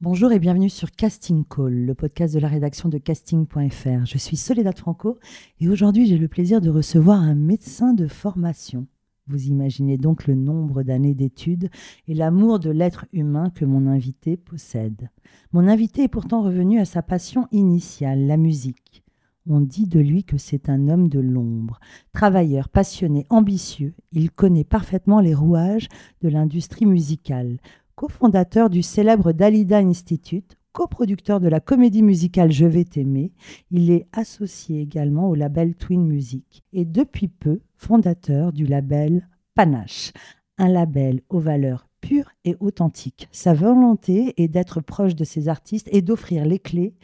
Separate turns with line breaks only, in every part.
Bonjour et bienvenue sur Casting Call, le podcast de la rédaction de casting.fr. Je suis Soledad Franco et aujourd'hui j'ai le plaisir de recevoir un médecin de formation. Vous imaginez donc le nombre d'années d'études et l'amour de l'être humain que mon invité possède. Mon invité est pourtant revenu à sa passion initiale, la musique. On dit de lui que c'est un homme de l'ombre. Travailleur, passionné, ambitieux, il connaît parfaitement les rouages de l'industrie musicale cofondateur du célèbre Dalida Institute, coproducteur de la comédie musicale Je vais t'aimer. Il est associé également au label Twin Music et depuis peu fondateur du label Panache, un label aux valeurs pures et authentiques. Sa volonté est d'être proche de ses artistes et d'offrir les clés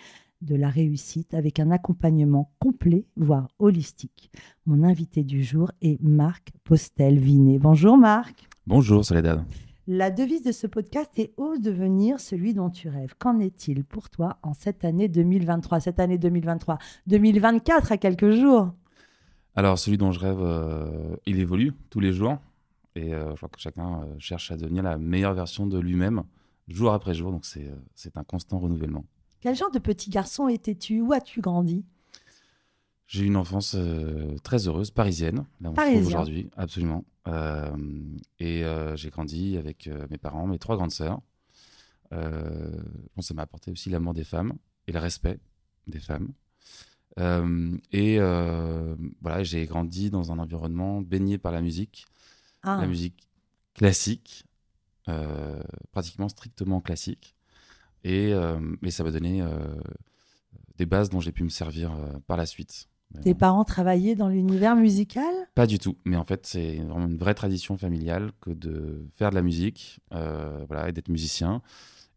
de la réussite avec un accompagnement complet, voire holistique. Mon invité du jour est Marc Postel-Vinet. Bonjour Marc.
Bonjour Soledad.
La devise de ce podcast est Ose devenir celui dont tu rêves. Qu'en est-il pour toi en cette année 2023, cette année 2023, 2024 à quelques jours
Alors, celui dont je rêve, euh, il évolue tous les jours. Et euh, je crois que chacun euh, cherche à devenir la meilleure version de lui-même, jour après jour. Donc, c'est un constant renouvellement.
Quel genre de petit garçon étais-tu? Où as-tu grandi?
J'ai eu une enfance très heureuse, parisienne. Là, on se trouve aujourd'hui, absolument. Et j'ai grandi avec mes parents, mes trois grandes sœurs. bon, ça m'a apporté aussi l'amour des femmes et le respect des femmes. et voilà, j'ai grandi dans un environnement baigné par la musique, la ah. musique classique, pratiquement strictement classique. Et, et ça m'a donné des bases dont j'ai pu me servir par la suite.
Tes parents travaillaient dans l'univers musical?
Pas du tout, mais en fait c'est vraiment une vraie tradition familiale que de faire de la musique, euh, voilà, et d'être musicien.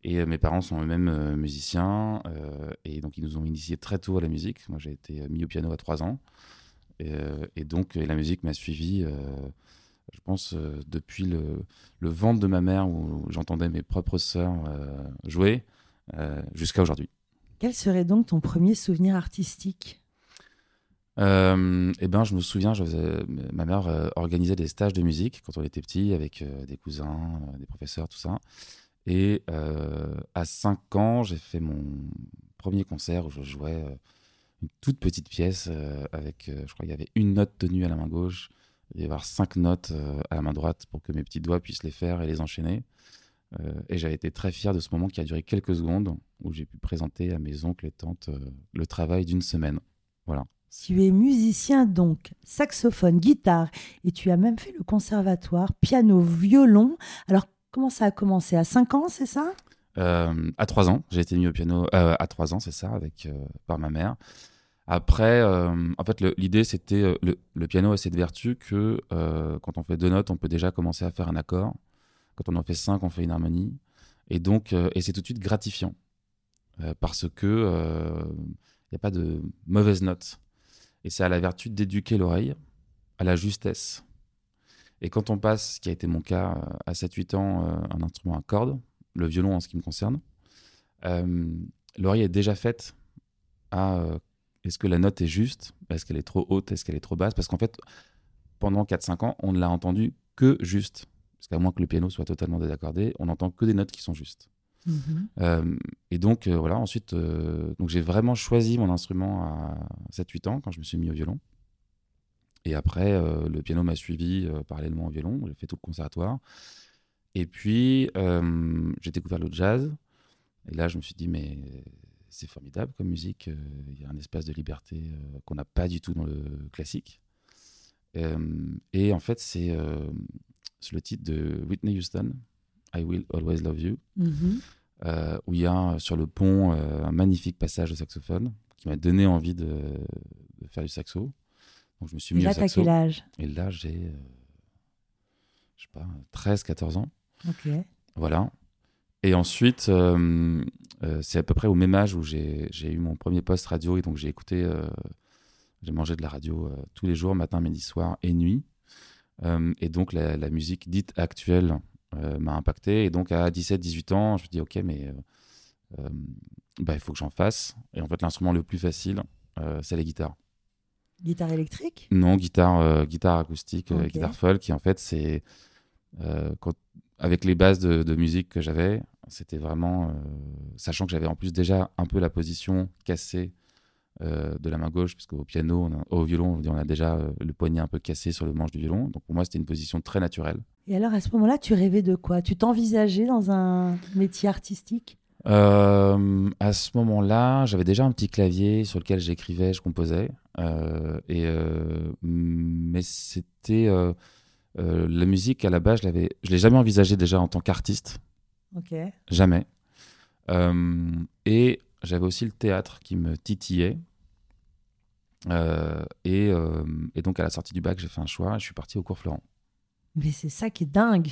Et euh, mes parents sont eux-mêmes euh, musiciens, et donc ils nous ont initiés très tôt à la musique. Moi j'ai été mis au piano à 3 ans, et, donc la musique m'a suivi, je pense, depuis le, le, ventre de ma mère où j'entendais mes propres sœurs jouer, jusqu'à aujourd'hui.
Quel serait donc ton premier souvenir artistique?
Euh, eh ben, je me souviens, je ma mère euh, organisait des stages de musique quand on était petit avec euh, des cousins, des professeurs, tout ça. Et à 5 ans, j'ai fait mon premier concert où je jouais une toute petite pièce avec, je crois qu'il y avait une note tenue à la main gauche, il y avoir cinq notes à la main droite pour que mes petits doigts puissent les faire et les enchaîner. et j'avais été très fier de ce moment qui a duré quelques secondes où j'ai pu présenter à mes oncles et tantes le travail d'une semaine. Voilà.
Tu es musicien donc, saxophone, guitare, et tu as même fait le conservatoire, piano, violon. Alors, comment ça a commencé? À 5 ans, c'est ça?
Euh, À 3 ans. J'ai été mis au piano euh, à 3 ans, c'est ça, avec, euh, par ma mère. Après, en fait, l'idée, c'était le, piano a cette vertu que quand on fait deux notes, on peut déjà commencer à faire un accord. Quand on en fait cinq, on fait une harmonie. Et donc, et c'est tout de suite gratifiant parce que il n'y a pas de mauvaise note. Et c'est à la vertu d'éduquer l'oreille, à la justesse. Et quand on passe, ce qui a été mon cas euh, à 7-8 ans, euh, un instrument à cordes, le violon en ce qui me concerne, euh, l'oreille est déjà faite à est-ce que la note est juste? Est-ce qu'elle est trop haute? Est-ce qu'elle est trop basse? Parce qu'en fait, pendant 4-5 ans, on ne l'a entendu que juste. Parce qu'à moins que le piano soit totalement désaccordé, on n'entend que des notes qui sont justes. Mhm. Euh, et donc, euh, voilà, ensuite, euh, donc j'ai vraiment choisi mon instrument à 7-8 ans quand je me suis mis au violon. Et après, le piano m'a suivi parallèlement au violon. J'ai fait tout le conservatoire. Et puis, j'ai découvert le jazz. Et là, je me suis dit, mais c'est formidable comme musique. Il y a un espace de liberté qu'on n'a pas du tout dans le classique. et en fait, c'est le titre de Whitney Houston, I Will Always Love You. Mhm. Euh, où il y a sur le pont euh, un magnifique passage de saxophone qui m'a donné envie de, faire du saxo. Donc je me suis mis
là,
au saxo.
quel âge?
Et là, j'ai, euh, je sais pas, 13, 14 ans.
Ok.
Voilà. Et ensuite, c'est à peu près au même âge où j'ai eu mon premier poste radio et donc j'ai écouté, j'ai mangé de la radio tous les jours, matin, midi, soir et nuit. Et donc la, la musique dite actuelle m'a impacté. Et donc à 17-18 ans, je me dis ok, mais euh, euh, bah, il faut que j'en fasse. Et en fait, l'instrument le plus facile, euh, c'est la guitare.
Guitare électrique?
Non, guitare, euh, guitare acoustique, euh, guitare folk, qui en fait, c'est. euh, avec les bases de, de musique que j'avais, c'était vraiment. euh, sachant que j'avais en plus déjà un peu la position cassée euh, de la main gauche, parce qu'au piano, a- au violon, on a déjà euh, le poignet un peu cassé sur le manche du violon. Donc pour moi, c'était une position très naturelle.
Et alors, à ce moment-là, tu rêvais de quoi? Tu t'envisageais dans un métier artistique?
Euh, à ce moment-là, j'avais déjà un petit clavier sur lequel j'écrivais, je composais. Euh, et, euh, mais c'était. euh, euh, la musique, à la base, je l'avais, je l'ai jamais envisagé déjà en tant qu'artiste.
Ok.
Jamais. Euh, et j'avais aussi le théâtre qui me titillait. Euh, et, euh, et donc, à la sortie du bac, j'ai fait un choix et je suis parti au cours Florent.
Mais c'est ça qui est dingue.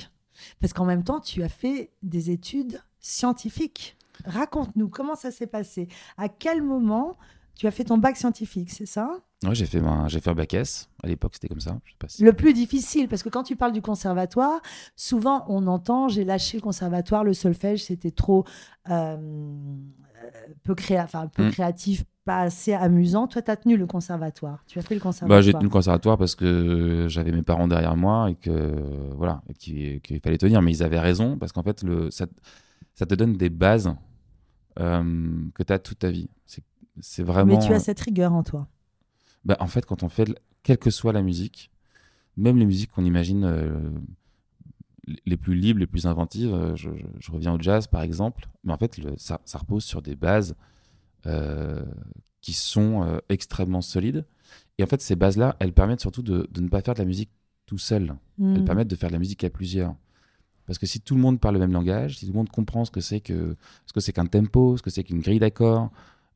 Parce qu'en même temps, tu as fait des études scientifiques. Raconte-nous comment ça s'est passé? À quel moment tu as fait ton bac scientifique, c'est ça?
Ouais, j'ai fait, ma- j'ai fait un bac S. À l'époque, c'était comme ça. Je sais pas si-
Le plus difficile, parce que quand tu parles du conservatoire, souvent on entend j'ai lâché le conservatoire, le solfège, c'était trop euh, euh, peu, créa enfin, peu
Mm.
créatif, pas assez amusant. Toi, tu as tenu le conservatoire. Tu as fait le
Bah,
conservatoire.
j'ai tenu le conservatoire parce que j'avais mes parents derrière moi et que voilà, qu'il fallait tenir. Mais ils avaient raison parce qu'en fait, le, ça, ça te donne des bases euh, que tu as toute ta vie. C'est vraiment.
Mais tu as cette rigueur en toi.
Bah, en fait, quand on fait, le- quelle que soit la musique, même les musiques qu'on imagine euh, les plus libres, les plus inventives, euh, je, je- je reviens au jazz par exemple, mais en fait, le- ça, ça repose sur des bases euh, qui sont euh, extrêmement solides. Et en fait, ces bases-là, elles permettent surtout de, de ne pas faire de la musique tout seul. Elles
Mm.
permettent de faire de la musique à plusieurs. Parce que si tout le monde parle le même langage, si tout le monde comprend ce que c'est que ce que c'est qu'un tempo, ce que c'est qu'une grille d'accords,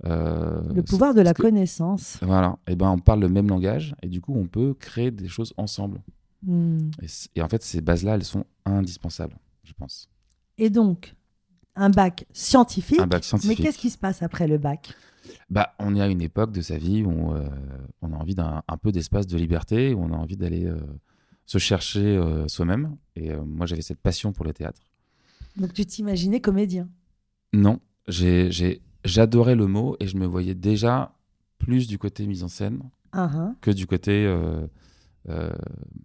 euh,
Le pouvoir de la connaissance.
voilà, et ben on parle le même langage et du coup on peut créer des choses ensemble.
Mm.
Et, en fait ces bases-là elles sont indispensables, je pense.
Et donc, un bac scientifique.
Un bac
Mais
scientifique.
qu'est-ce qui se passe après le bac?
Bah on est à une époque de sa vie où euh, on a envie d'un un peu d'espace de liberté, où on a envie d'aller euh, se chercher soi-même. Et moi j'avais cette passion pour le théâtre.
Donc, tu t'imaginais comédien?
Non, j'ai- j'adorais le mot et je me voyais déjà plus du côté mise en scène
hein.
que du côté euh, euh,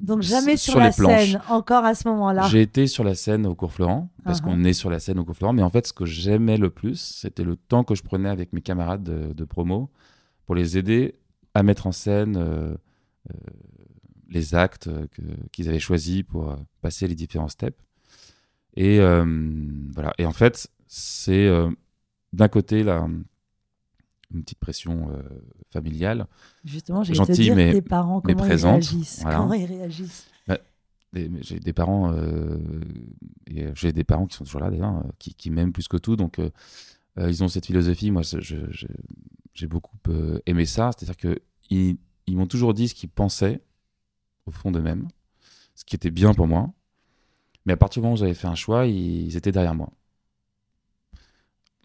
Donc, jamais
Sur
sur,
les
la
planches.
scène, encore à ce moment-là.
J'ai été sur la scène au cours Florent, parce
Uh-huh.
qu'on est sur la scène au cours Florent, mais en fait, ce que j'aimais le plus, c'était le temps que je prenais avec mes camarades de, de promo pour les aider à mettre en scène euh, les actes qu'ils avaient choisis pour passer les différents steps. Et voilà. Et en fait, c'est d'un côté là, une petite pression euh, familiale,
Justement, j'ai te dire
mais-
tes parents, comment ils réagissent?
voilà.
Comment ils réagissent?
Mais j'ai des parents, euh, et j'ai des parents qui sont toujours là d'ailleurs, euh, qui, qui m'aiment plus que tout. Donc, euh, euh, ils ont cette philosophie. Moi, j'ai beaucoup euh, aimé ça. C'est-à-dire que ils, ils m'ont toujours dit ce qu'ils pensaient au fond d'eux-mêmes, ce qui était bien pour moi. Mais à partir du moment où j'avais fait un choix, ils, ils étaient derrière moi.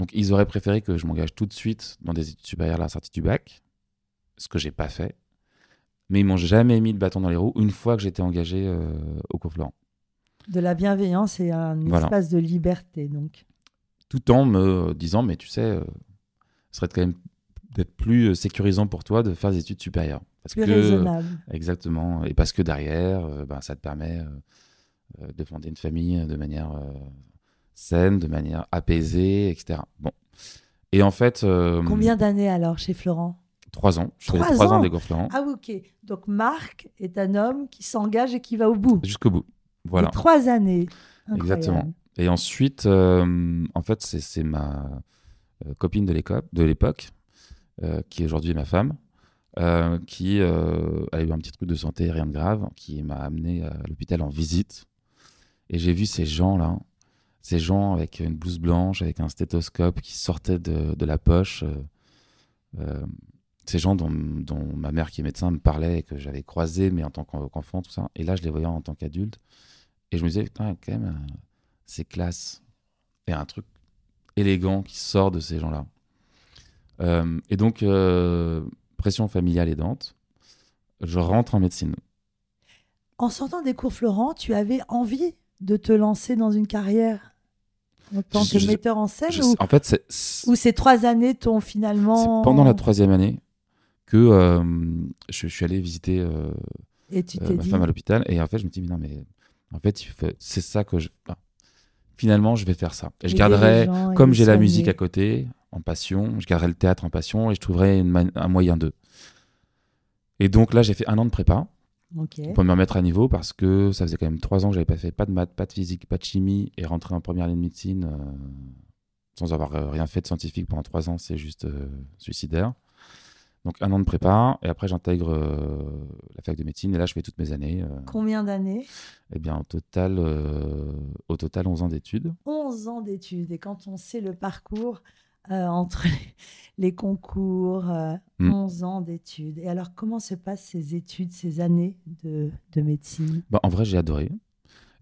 Donc, ils auraient préféré que je m'engage tout de suite dans des études supérieures à la sortie du bac, ce que j'ai pas fait. Mais ils m'ont jamais mis le bâton dans les roues une fois que j'étais engagé euh, au cours Florent.
De la bienveillance et un
Voilà.
espace de liberté. Donc,
Tout en me disant, mais tu sais, euh, ce serait quand même d'être plus euh, sécurisant pour toi de faire des études supérieures. Parce
plus
que,
raisonnable.
Exactement. Et parce que derrière, euh, ben, ça te permet euh, euh, de fonder une famille de manière euh, saine, de manière apaisée, etc. Bon. Et en fait, euh,
Combien d'années alors chez Florent?
Trois ans. Je
Trois
trois ans
ans?
des cours Florent
Ah ok. Donc Marc est un homme qui s'engage et qui va au bout.
jusqu'au bout. Voilà.
Trois années. Incroyable.
Exactement. Et ensuite, euh, en fait, c'est ma euh, copine de l'époque, euh, qui aujourd'hui est ma femme, euh, qui euh, a eu un petit truc de santé, rien de grave, qui m'a amené à l'hôpital en visite. Et j'ai vu ces gens-là, ces gens avec une blouse blanche, avec un stéthoscope qui sortait de, la poche. euh, euh, ces gens dont, ma mère qui est médecin me parlait et que j'avais croisé, mais en tant qu'en- qu'enfant, tout ça. Et là, je les voyais en tant qu'adulte. Et je me disais, putain, quand même, euh, c'est classe. Et un truc élégant qui sort de ces gens-là. Et donc, pression familiale aidante, je rentre en médecine.
En sortant des cours Florent, tu avais envie de te lancer dans une carrière? En tant que
Je-
metteur en scène
Je-
ou,
en fait, c'est c'est
ou ces trois années t'ont finalement...
pendant la troisième année que euh, je, suis allé visiter euh,
Et tu
euh, ma
dit...
femme à l'hôpital. Et en fait, je me dis, mais non, mais en fait, c'est ça que je. enfin, finalement, je vais faire ça. Et je garderai, comme j'ai la musique à côté, en passion, je garderai le théâtre en passion et je trouverai une un moyen d'eux. Et donc là, j'ai fait un an de prépa Pour me remettre à niveau parce que ça faisait quand même trois ans que j'avais pas fait pas de maths, pas de physique, pas de chimie et rentrer en première année de médecine euh, sans avoir euh, rien fait de scientifique pendant trois ans, c'est juste euh, suicidaire. Donc un an de prépa et après j'intègre euh, la fac de médecine et là je fais toutes mes années.
Combien d'années?
Eh bien, au total, au total 11 ans d'études.
11 ans d'études. Et quand on sait le parcours euh, entre les, concours, euh,
Mm.
11 ans d'études. Et alors, comment se passent ces études, ces années de, de médecine?
Bah, en vrai, j'ai adoré.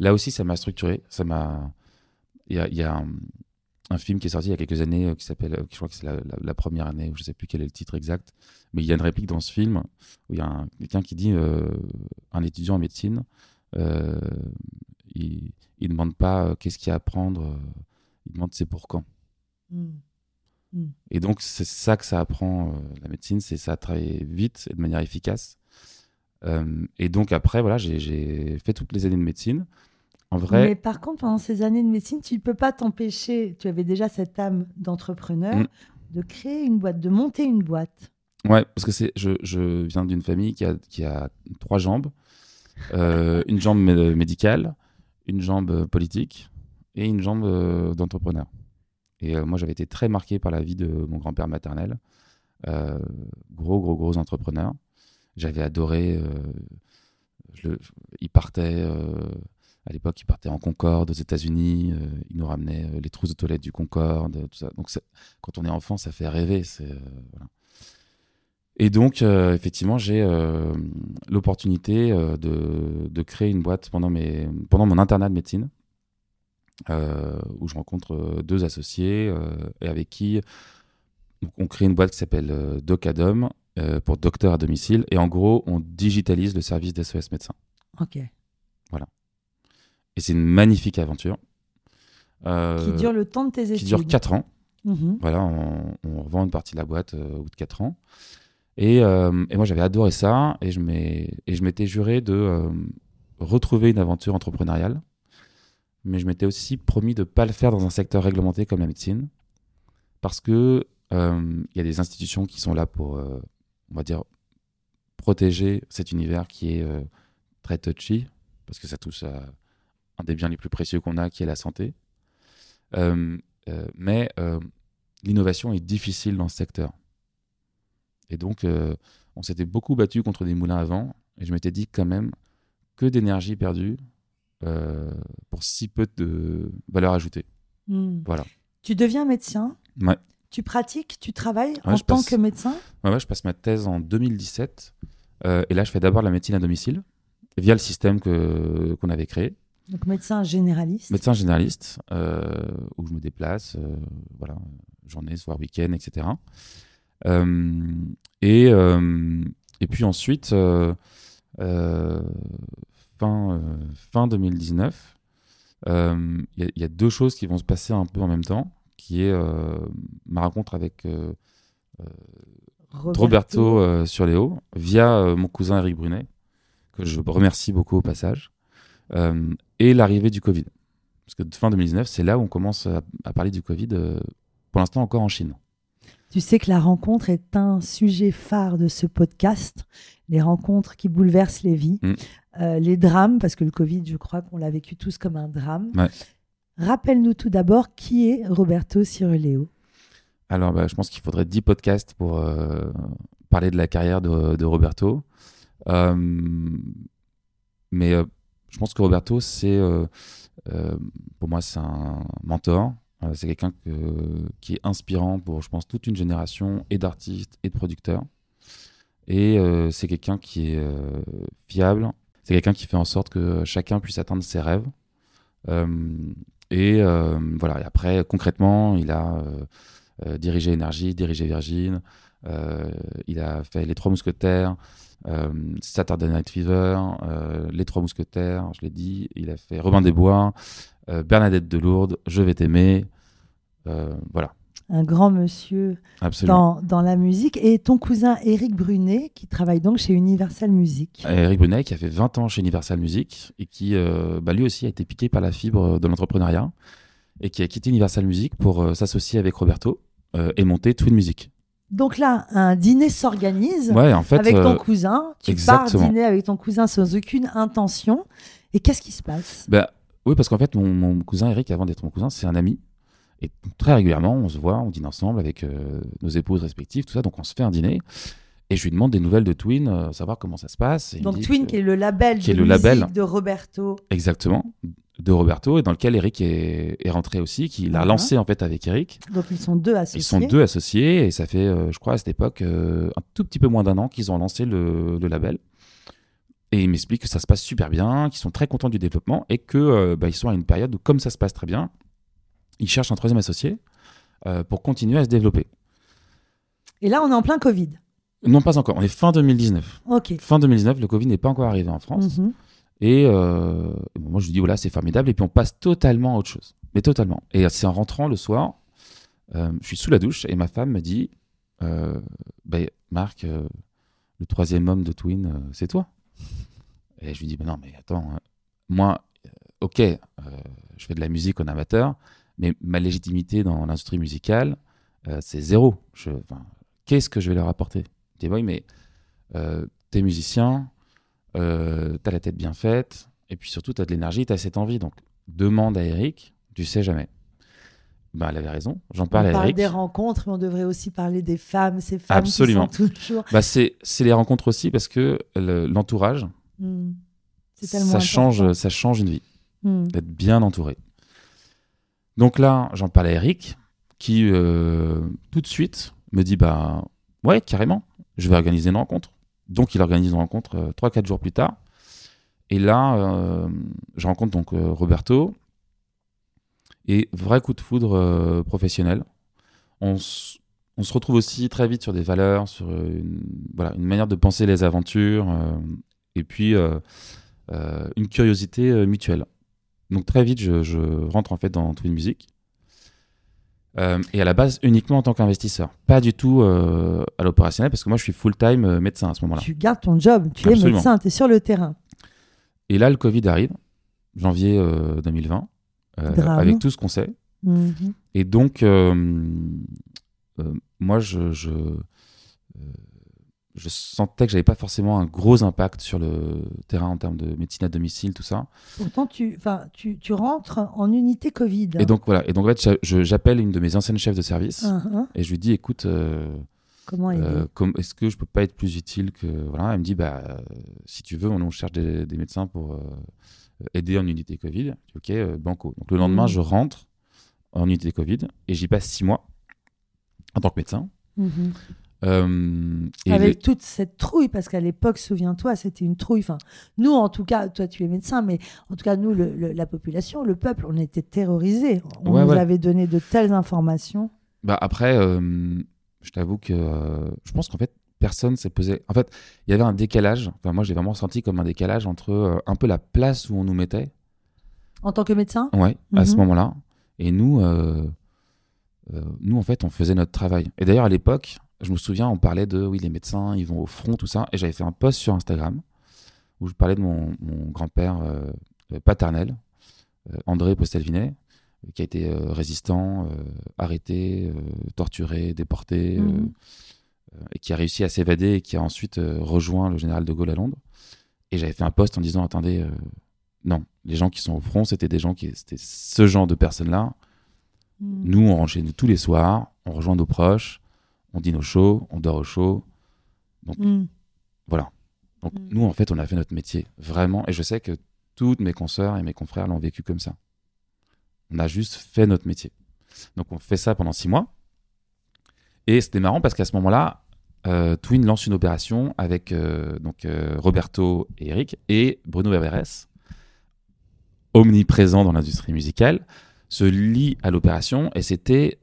Là aussi, ça m'a structuré. Ça m'a. Il y a, y a un, un film qui est sorti il y a quelques années euh, qui s'appelle. euh, Je crois que c'est la, la- la première année, je sais plus quel est le titre exact. Mais il y a une réplique dans ce film où il y a un- quelqu'un qui dit un étudiant en médecine, il ne demande pas qu'est-ce qu'il y a à apprendre, il demande c'est pour quand.
Mm.
Et donc, c'est ça que ça apprend, euh, la médecine, c'est ça travailler vite et de manière efficace. Euh, et donc, après, voilà, j'ai- fait toutes les années de médecine. En vrai,
Mais par contre, pendant ces années de médecine, tu ne peux pas t'empêcher, tu avais déjà cette âme d'entrepreneur,
Mm.
de créer une boîte, de monter une boîte.
ouais, parce que c'est, je, je viens d'une famille qui a, qui a trois jambes euh, une jambe mé- médicale, une jambe politique et une jambe d'entrepreneur. Et euh, moi, j'avais été très marqué par la vie de mon grand-père maternel, euh, gros, gros, gros entrepreneur. J'avais adoré. euh, il partait. à l'époque, il partait en Concorde aux États-Unis. il nous ramenait les trousses de toilette du Concorde, tout ça. Donc, quand on est enfant, ça fait rêver. Et donc, effectivement, j'ai l'opportunité de, de créer une boîte pendant, mes, pendant mon internat de médecine, où je rencontre euh, deux associés euh, et avec qui on crée une boîte qui s'appelle euh, Docadom euh, pour docteur à domicile. Et en gros, on digitalise le service d'SOS médecin.
Ok.
Et c'est une magnifique aventure. Euh,
Qui dure le temps de tes études.
qui dure 4 ans.
Mhm.
Voilà, on, on revend une partie de la boîte euh, au bout de 4 ans. Et, euh, et moi, j'avais adoré ça et je m'ai- et je m'étais juré de euh, retrouver une aventure entrepreneuriale. Mais je m'étais aussi promis de ne pas le faire dans un secteur réglementé comme la médecine. Parce que euh, il y a des institutions qui sont là pour, euh, on va dire, protéger cet univers qui est euh, très touchy, parce que ça touche à un des biens les plus précieux qu'on a, qui est la santé. Euh, euh, mais euh, l'innovation est difficile dans ce secteur. Et donc, euh, on s'était beaucoup battu contre des moulins à vent, et je m'étais dit quand même que d'énergie perdue euh, pour si peu de valeur ajoutée.
Mm.
Voilà.
Tu deviens médecin.
Ouais.
Tu pratiques, tu travailles en
je
tant
passe-
que médecin.
Ouais, ouais, je passe ma thèse en 2017, euh, et là, je fais d'abord la médecine à domicile, via le système que- qu'on avait créé.
Donc médecin généraliste.
Médecin généraliste, euh, où je me déplace, euh, voilà, journée, soir, week-end, etc. Euh, et, euh, et puis ensuite, euh, euh, fin, euh, fin 2019, euh, il y, a- il y a deux choses qui vont se passer un peu en même temps, qui est euh, ma rencontre avec euh, Roberto, euh, sur Léo, via euh, mon cousin Eric Brunet, que je remercie beaucoup au passage, euh, et l'arrivée du Covid. Parce que fin 2019, c'est là où on commence à, à parler du Covid, euh, pour l'instant encore en Chine.
Tu sais que la rencontre est un sujet phare de ce podcast, les rencontres qui bouleversent les vies,
Mm.
Euh, les drames, parce que le Covid, je crois qu'on l'a vécu tous comme un drame.
Ouais.
Rappelle-nous tout d'abord qui est Roberto Ciruleo.
Alors, bah, je pense qu'il faudrait 10 podcasts pour euh, parler de la carrière de, de Roberto. Euh, mais je pense que Roberto, c'est pour moi, c'est un mentor. C'est quelqu'un que- qui est inspirant pour, je pense, toute une génération et d'artistes et de producteurs. Et euh, c'est quelqu'un qui est euh, fiable. C'est quelqu'un qui fait en sorte que chacun puisse atteindre ses rêves. Euh, Et voilà. Et après, concrètement, il a dirigé Énergie, dirigé Virgin. il a fait Les Trois Mousquetaires. Saturday Night Fever, Les Trois Mousquetaires, je l'ai dit, il a fait Robin des Bois, Bernadette de Lourdes, Je vais t'aimer, voilà.
Un grand monsieur dans, dans, la musique. Et ton cousin Eric Brunet, qui travaille donc chez Universal Music.
Eric Brunet, qui a fait 20 ans chez Universal Music et qui, bah, lui aussi, a été piqué par la fibre de l'entrepreneuriat et qui a quitté Universal Music pour s'associer avec Roberto et monter Twin Music.
Donc là, un dîner s'organise
en fait,
avec ton euh, cousin. Tu pars dîner avec ton cousin sans aucune intention. Et qu'est-ce qui se passe?
Bah, Oui, parce qu'en fait, mon, cousin Eric, avant d'être mon cousin, c'est un ami. Et très régulièrement, on se voit, on dîne ensemble avec euh, nos épouses respectives, tout ça. Donc on se fait un dîner. Et je lui demande des nouvelles de Twin, euh, savoir comment ça se passe.
donc Twin, qui est le label qui de est le label de Roberto.
Exactement de Roberto et dans lequel Eric est, rentré aussi, qu'il a lancé en fait avec Eric.
Donc ils sont deux associés.
Ils sont deux associés et ça fait, euh, je crois, à cette époque, un tout petit peu moins d'un an qu'ils ont lancé le, label. Et il m'explique que ça se passe super bien, qu'ils sont très contents du développement et que euh, bah, ils sont à une période où, comme ça se passe très bien, ils cherchent un troisième associé pour continuer à se développer.
Et là, on est en plein Covid.
Non, pas encore. On est fin 2019.
Ok.
Fin 2019, le Covid n'est pas encore arrivé en France. Mhm. Et euh, moi, je lui dis, voilà, c'est formidable. Et puis, on passe totalement à autre chose. Mais totalement. Et c'est en rentrant le soir, euh, je suis sous la douche et ma femme me dit, euh, ben, Marc, le troisième homme de Twin, c'est toi. Et je lui dis, mais non, mais attends, hein. moi, ok, je fais de la musique en amateur, mais ma légitimité dans l'industrie musicale, c'est zéro. Qu'est-ce que je vais leur apporter? Dis, oui, mais t'es musicien, euh, tu as la tête bien faite, et puis surtout, tu as de l'énergie, tu as cette envie. Donc, demande à Eric, tu sais jamais. Ben, elle avait raison, j'en parle
à
Eric. On
parle des rencontres, mais on devrait aussi parler des femmes, ces femmes Absolument. qui sont toujours...
Bah, c'est les rencontres aussi, parce que l'entourage, hmm. ça, change, ça change une vie, hmm. d'être bien entouré. Donc là, j'en parle à Eric, qui euh, tout de suite me dit, bah ouais, carrément, je vais organiser une rencontre. Donc, il organise une rencontre 3-4 euh, jours plus tard. Et là, euh, je rencontre donc euh, Roberto. Et vrai coup de foudre professionnel. On, se retrouve aussi très vite sur des valeurs, sur une, voilà, une manière de penser les aventures. et puis, une curiosité mutuelle. Donc, très vite, je, je, rentre en fait dans Twin Music. Euh, et à la base uniquement en tant qu'investisseur, pas du tout euh, à l'opérationnel, parce que moi je suis full-time euh, médecin à ce moment-là.
Tu gardes ton job, tu es médecin, tu es sur le terrain.
Et là, le Covid arrive, janvier 2020, avec tout ce qu'on sait. Mhm. Et donc, moi, je, je je sentais que j'avais pas forcément un gros impact sur le terrain en termes de médecine à domicile, tout ça.
Pourtant, tu, tu, tu rentres en unité Covid.
Et donc voilà. Et donc en fait, j'appelle une de mes anciennes chefs de service uh-huh. et je lui dis, écoute, euh,
comment euh,
est-ce que je peux pas être plus utile que voilà Elle me dit, bah si tu veux, on, cherche des, médecins pour euh, aider en unité Covid. Ok, banco. Donc le lendemain, mm. je rentre en unité Covid et j'y passe six mois en tant que médecin. Mm-hmm.
Euh, Avec toute cette trouille, parce qu'à l'époque, souviens-toi, c'était une trouille. Enfin, nous, en tout cas, toi, tu es médecin, mais en tout cas, nous, la population, le peuple, on était terrorisés. On nous avait donné de telles informations.
Bah après, euh, je t'avoue que euh, je pense qu'en fait, personne s'est posé. En fait, il y avait un décalage. Enfin, moi, j'ai vraiment senti comme un décalage entre un peu la place où on nous mettait.
En tant que médecin?
Ouais, à ce mhm. moment-là. Et nous, nous, en fait, on faisait notre travail. Et d'ailleurs, à l'époque, je me souviens, on parlait de, oui, les médecins, ils vont au front, tout ça. Et j'avais fait un post sur Instagram où je parlais de mon, grand-père euh, euh, paternel, euh, André Postelvinet, qui a été résistant, arrêté, torturé, déporté, mhm. et qui a réussi à s'évader et qui a ensuite rejoint le général de Gaulle à Londres. Et j'avais fait un post en disant, attendez, non, les gens qui sont au front, c'était des gens qui, c'était ce genre de personnes-là. Mhm. Nous, on rentre chez nous tous les soirs, on rejoint nos proches on dîne au chaud, on dort au chaud. Donc, mm. voilà. Donc, mm. nous, en fait, on a fait notre métier, vraiment. Et je sais que toutes mes consoeurs et mes confrères l'ont vécu comme ça. On a juste fait notre métier. Donc, on fait ça pendant six mois. Et c'était marrant parce qu'à ce moment-là, euh, Twin lance une opération avec euh, donc, euh, Roberto et Eric et Bruno Berberes, omniprésent dans l'industrie musicale, se lie à l'opération et c'était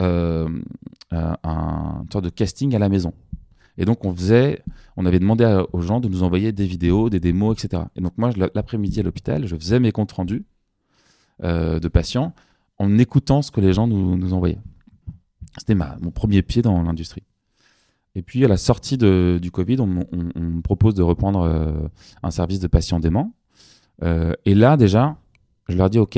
un une sorte de casting à la maison. Et donc on faisait, on avait demandé aux gens de nous envoyer des vidéos, des démos, etc. Et donc moi, l'après-midi à l'hôpital, je faisais mes comptes rendus euh, de patients en écoutant ce que les gens nous, nous envoyaient. C'était mon premier pied dans l'industrie. Et puis à la sortie de- du Covid, on, me propose de reprendre euh, un service de patients déments. Euh, et là déjà, je leur dis OK,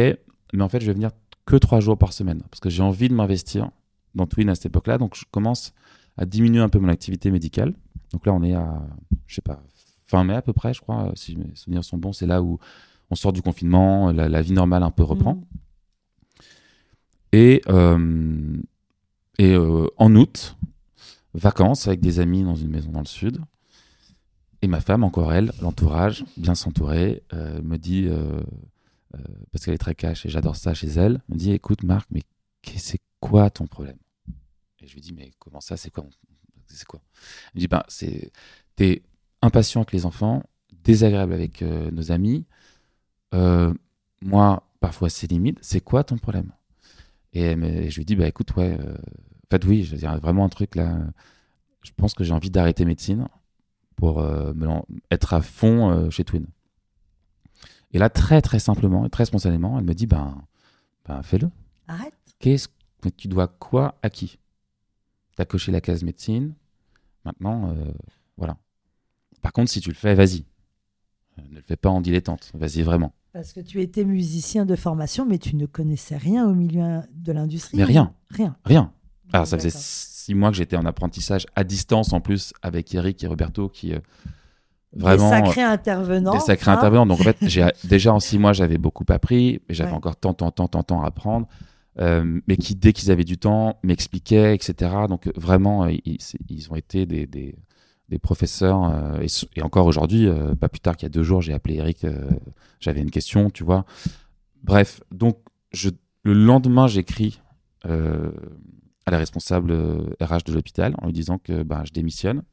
mais en fait, je vais venir que trois jours par semaine parce que j'ai envie de m'investir dans Twin à cette époque-là. Donc je commence à diminuer un peu mon activité médicale. Donc là, on est à, je sais pas, fin mai à peu près, je crois, si mes souvenirs sont bons. C'est là où on sort du confinement, la, la vie normale un peu reprend.
Mm.
Et, euh, et euh, en août, vacances avec des amis dans une maison dans le sud. Et ma femme, encore elle, l'entourage, bien s'entourer, euh, me dit, euh, euh, parce qu'elle est très cash et j'adore ça chez elle, me dit écoute Marc, mais c'est quoi ton problème? Et je lui dis mais comment ça, c'est quoi C'est quoi? Elle me dit ben, c'est, t'es impatient avec les enfants, désagréable avec euh, nos amis. Euh, moi, parfois c'est limite. C'est quoi ton problème? Et, et je lui dis, bah écoute, ouais, euh, en fait, oui, je veux dire, vraiment un truc là. Je pense que j'ai envie d'arrêter médecine pour me être à fond chez Twin. Et là, très très simplement et très spontanément, elle me dit, ben, ben fais-le.
Arrête.
Qu'est-ce que tu dois quoi à qui? T'as coché la case médecine. Maintenant, euh, voilà. Par contre, si tu le fais, vas-y. Euh, Ne le fais pas en dilettante. Vas-y vraiment.
Parce que tu étais musicien de formation, mais tu ne connaissais rien au milieu de l'industrie.
Mais rien.
Rien.
Rien. Alors, ça faisait six mois que j'étais en apprentissage à distance en plus avec Eric et Roberto qui euh,
Des
vraiment
sacrés intervenants.
des sacrés
hein.
intervenants. Donc en fait, déjà en six mois j'avais beaucoup appris, mais j'avais
Ouais.
encore tant, tant, tant, tant, tant à apprendre. Euh, mais qui dès qu'ils avaient du temps m'expliquaient, etc. Donc vraiment, euh, ils, ils ont été des, des, des professeurs. euh, et, encore aujourd'hui, euh, pas plus tard qu'il y a deux jours, j'ai appelé Eric. j'avais une question, tu vois. Bref, donc je, le lendemain, j'écris à la responsable RH de l'hôpital en lui disant que ben, je démissionne.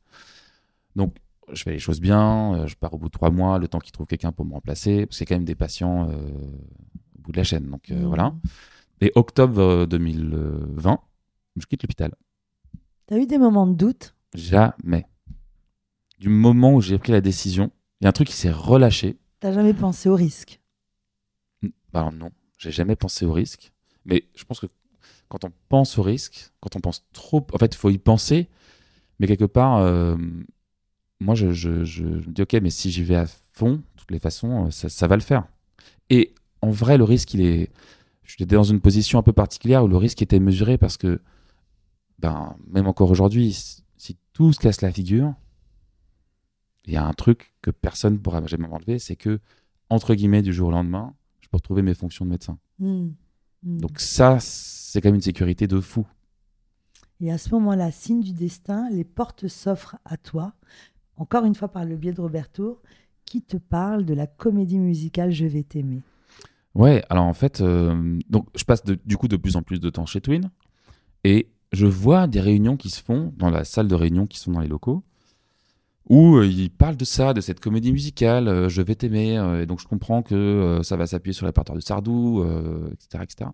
Donc, je fais les choses bien, je pars au bout de trois mois, le temps qu'il trouve quelqu'un pour me remplacer, parce que c'est quand même des patients au bout de la chaîne. Donc,
Mhm.
voilà. Et octobre euh, 2020, je quitte l'hôpital.
T'as eu des moments de doute?
Jamais. Du moment où j'ai pris la décision, il y a un truc qui s'est relâché.
T'as jamais pensé au risque?
Bah non, j'ai jamais pensé au risque. Mais je pense que quand on pense au risque, quand on pense trop, en fait, il faut y penser. Mais quelque part, euh, moi, je, je- je- je me dis, ok, mais si j'y vais à fond, de toutes les façons, euh, ça, ça va le faire. Et en vrai, le risque, il est. J'étais dans une position un peu particulière où le risque était mesuré parce que, ben, même encore aujourd'hui, si- tout se casse la figure, il y a un truc que personne ne pourra jamais m'enlever, c'est que, entre guillemets, du jour au lendemain, je peux retrouver mes fonctions de médecin.
Hmm. Hmm.
Donc ça, c'est quand même une sécurité de fou.
Et à ce moment-là, signe du destin, les portes s'offrent à toi, encore une fois par le biais de Roberto, qui te parle de la comédie musicale Je vais t'aimer.
Ouais, alors en fait, euh, donc je passe du coup de plus en plus de temps chez Twin et je vois des réunions qui se font dans la salle de réunion qui sont dans les locaux où euh, ils parlent de ça, de cette comédie musicale, euh, Je vais t'aimer, et donc je comprends que ça va s'appuyer sur le répertoire de Sardou, etc., etc.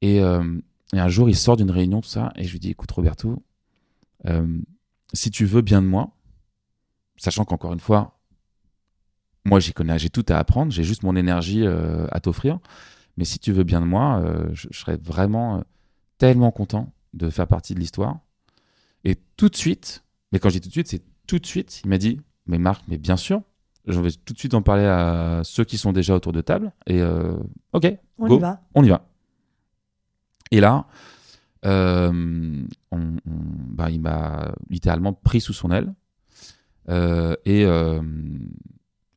Et, et un jour, il sort d'une réunion, tout ça, et je lui dis, écoute Roberto, si tu veux bien de moi, sachant qu'encore une fois, moi j'y connais, j'ai tout à apprendre, j'ai juste mon énergie euh, à t'offrir, mais si tu veux bien de moi, euh, je, je serais vraiment euh, tellement content de faire partie de l'histoire. Et tout de suite, mais quand je dis tout de suite, c'est tout de suite, il m'a dit, mais Marc, mais bien sûr, je vais tout de suite en parler à ceux qui sont déjà autour de table, et ok,
On
go,
y va.
on y va. Et là, on- on- bah, il m'a littéralement pris sous son aile. Et,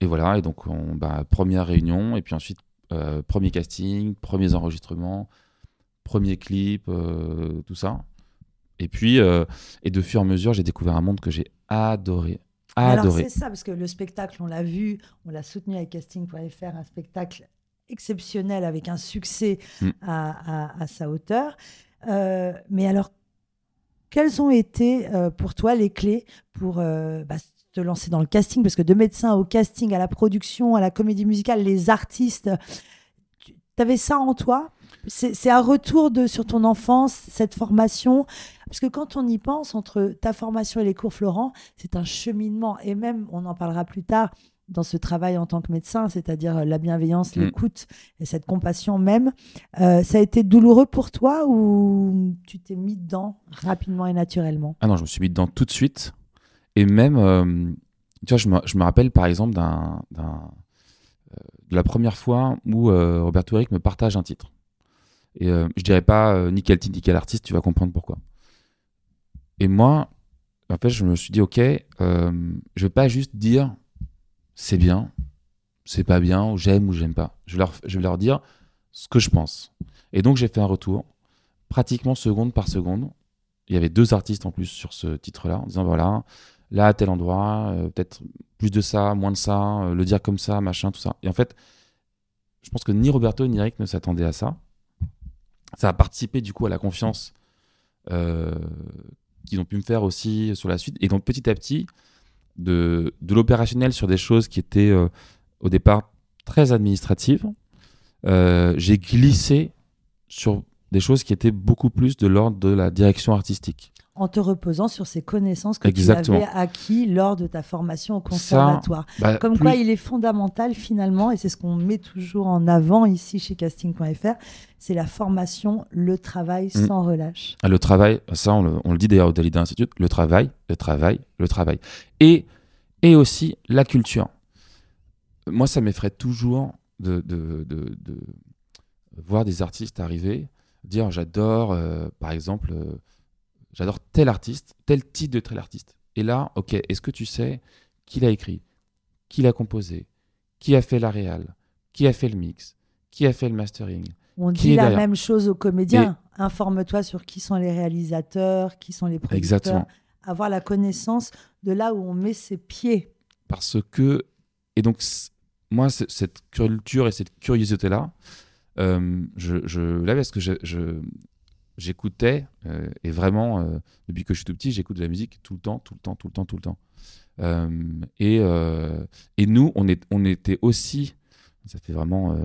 et voilà, et donc on, bah, première réunion, et puis ensuite euh, premier casting, premiers enregistrements, premier clip, euh, tout ça. Et puis, euh, et de fur et à mesure, j'ai découvert un monde que j'ai adoré.
Alors
Adoré.
c'est ça, parce que le spectacle, on l'a vu, on l'a soutenu avec casting.fr, un spectacle exceptionnel avec un succès
Mm.
à, à- à sa hauteur. Mais alors, quelles ont été pour toi les clés pour bah, te lancer dans le casting Parce que de médecin au casting, à la production, à la comédie musicale, les artistes, tu avais ça en toi? C'est un retour de, sur ton enfance, cette formation? Parce que quand on y pense, entre ta formation et les cours Florent, c'est un cheminement. Et même, on en parlera plus tard, dans ce travail en tant que médecin, c'est-à-dire la bienveillance, mm. l'écoute et cette compassion même. Euh, ça a été douloureux pour toi ou tu t'es mis dedans rapidement et naturellement?
Ah non, je me suis mis dedans tout de suite. Et même, euh, tu vois, je me, je me, rappelle par exemple d'un, euh, de la première fois où Roberto Eric me partage un titre. Et je dirais pas ni quel titre, ni quel artiste, tu vas comprendre pourquoi. Et moi, en fait, je me suis dit, ok, je vais pas juste dire c'est bien, c'est pas bien, ou j'aime ou j'aime pas. Je leur, je vais leur dire ce que je pense. Et donc j'ai fait un retour, pratiquement seconde par seconde. Il y avait deux artistes en plus sur ce titre-là, en disant voilà, là à tel endroit, euh, peut-être plus de ça, moins de ça, euh, le dire comme ça, machin, tout ça. Et en fait, je pense que ni Roberto ni Eric ne s'attendaient à ça. Ça a participé du coup à la confiance euh, qu'ils ont pu me faire aussi sur la suite. Et donc petit à petit, de, de l'opérationnel sur des choses qui étaient au départ très administratives. J'ai glissé sur des choses qui étaient beaucoup plus de l'ordre de la direction artistique.
En te reposant sur ces connaissances que tu avais acquis lors de ta formation au conservatoire.
Bah,
Comme quoi, il est fondamental finalement, et c'est ce qu'on met toujours en avant ici chez casting.fr, c'est la formation, le travail mm. sans relâche.
Ah, le travail, ça on le, dit d'ailleurs au Dalida Institute, le travail, le travail, le travail. Et, et aussi la culture. Moi, ça m'effraie toujours de, de, de, de, voir des artistes arriver, dire j'adore, euh, par exemple, euh, j'adore tel artiste, tel titre de tel artiste. Et là, ok, est-ce que tu sais qui l'a écrit, qui l'a composé, qui a fait la réal, qui a fait le mix, qui a fait le mastering
On dit la même chose aux comédiens. Informe-toi sur qui sont les réalisateurs, qui sont les producteurs.
Exactement.
Avoir la connaissance de là où on met ses pieds.
Parce que, et donc, moi, cette culture et cette curiosité-là, euh, je, je l'avais parce que je, j'écoutais, euh, et vraiment, euh, depuis que je suis tout petit, j'écoute de la musique tout le temps, tout le temps, tout le temps, tout le temps. Euh, et, et, nous, on, est, on était aussi, ça fait vraiment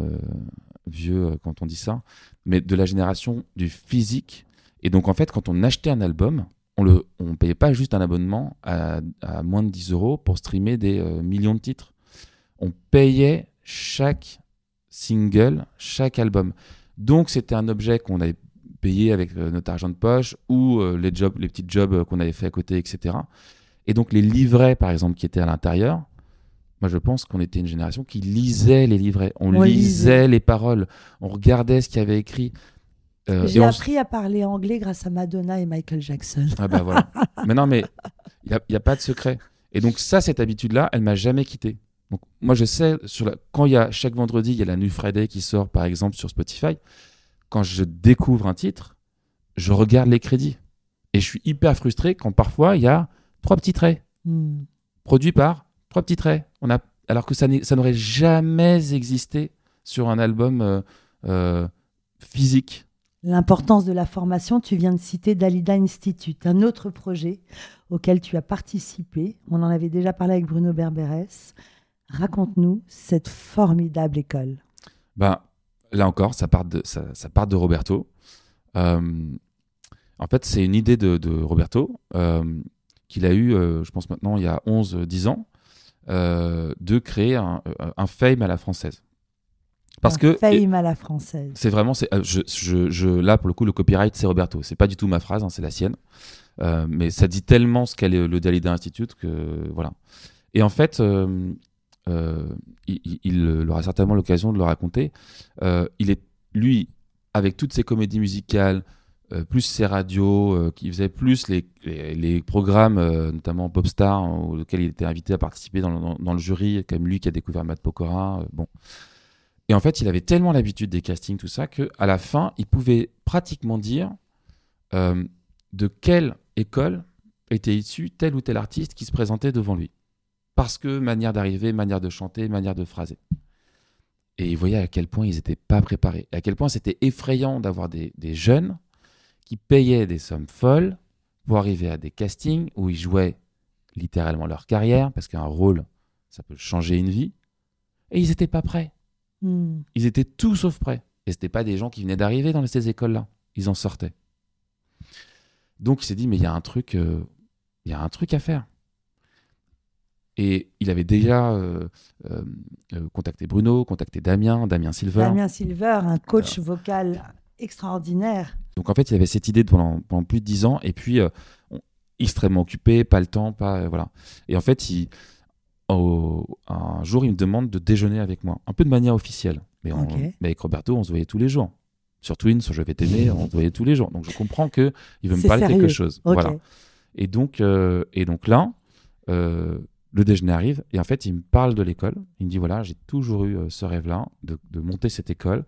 vieux quand on dit ça, mais de la génération du physique. Et donc, en fait, quand on achetait un album, on ne on payait pas juste un abonnement à, à, moins de 10 euros pour streamer des millions de titres. On payait chaque single, chaque album. Donc, c'était un objet qu'on avait payé avec euh, notre argent de poche ou euh, les jobs, les petits jobs euh, qu'on avait fait à côté, etc. Et donc les livrets, par exemple, qui étaient à l'intérieur, moi je pense qu'on était une génération qui lisait les livrets, on, lisait, les paroles, on regardait ce qu'il y avait écrit.
J'ai appris à parler anglais grâce à Madonna et Michael Jackson.
Ah bah voilà. mais non, mais il n'y a, a, pas de secret. Et donc ça, cette habitude-là, elle m'a jamais quitté. Donc moi je sais, sur la... quand il y a chaque vendredi, il y a la New Friday qui sort par exemple sur Spotify, quand je découvre un titre, je regarde les crédits. Et je suis hyper frustré quand parfois il y a trois petits traits. Hmm. Produit par trois petits traits. On a, alors que ça n'aurait jamais existé sur un album euh, euh, physique.
L'importance de la formation, tu viens de citer Dalida Institute, un autre projet auquel tu as participé. On en avait déjà parlé avec Bruno Berberes. Raconte-nous cette formidable école.
Ben, là encore, ça part de, ça, part de Roberto. Euh, en fait, c'est une idée de, Roberto euh, qu'il a eu, euh, je pense maintenant, il y a 11-10 ans, de créer un, fame à la française.
Parce un que fame à la française.
C'est vraiment, je, je, là pour le coup, le copyright c'est Roberto. C'est pas du tout ma phrase, hein, c'est la sienne. mais ça dit tellement ce qu'est le Dalida Institute que voilà. Et en fait, euh, il, aura certainement l'occasion de le raconter. Euh, il est, lui, avec toutes ses comédies musicales, euh, plus ses radios, qui faisait plus les, programmes, notamment Popstar, hein, auxquels il était invité à participer dans, le jury, comme lui qui a découvert Matt Pokora. bon. Et en fait, il avait tellement l'habitude des castings, tout ça, qu'à la fin, il pouvait pratiquement dire de quelle école était issu tel ou tel artiste qui se présentait devant lui parce que manière d'arriver, manière de chanter, manière de phraser. Et ils voyaient à quel point ils n'étaient pas préparés, à quel point c'était effrayant d'avoir des, jeunes qui payaient des sommes folles pour arriver à des castings où ils jouaient littéralement leur carrière, parce qu'un rôle, ça peut changer une vie, et ils n'étaient pas prêts. Hmm. Ils étaient tout sauf prêts. Et c'était pas des gens qui venaient d'arriver dans ces écoles-là. Ils en sortaient. Donc il s'est dit, mais il y a un truc, euh, il y a un truc à faire. Et il avait déjà euh, euh, contacté Bruno, contacté Damien, Damien Silver.
Damien Silver, un coach vocal extraordinaire.
Donc en fait, il avait cette idée pendant, pendant plus de dix ans, et puis extrêmement occupé, pas le temps, pas voilà. Et en fait, il, un jour, il me demande de déjeuner avec moi, un peu de manière officielle. Mais, mais avec Roberto, on se voyait tous les jours sur Twin, sur Je vais t'aimer, on se voyait tous les jours. Donc je comprends que il veut me parler de quelque chose. Voilà. Et donc, euh, et donc là, euh, le déjeuner arrive et en fait, il me parle de l'école. Il me dit voilà, j'ai toujours eu euh, ce rêve-là de, de, monter cette école.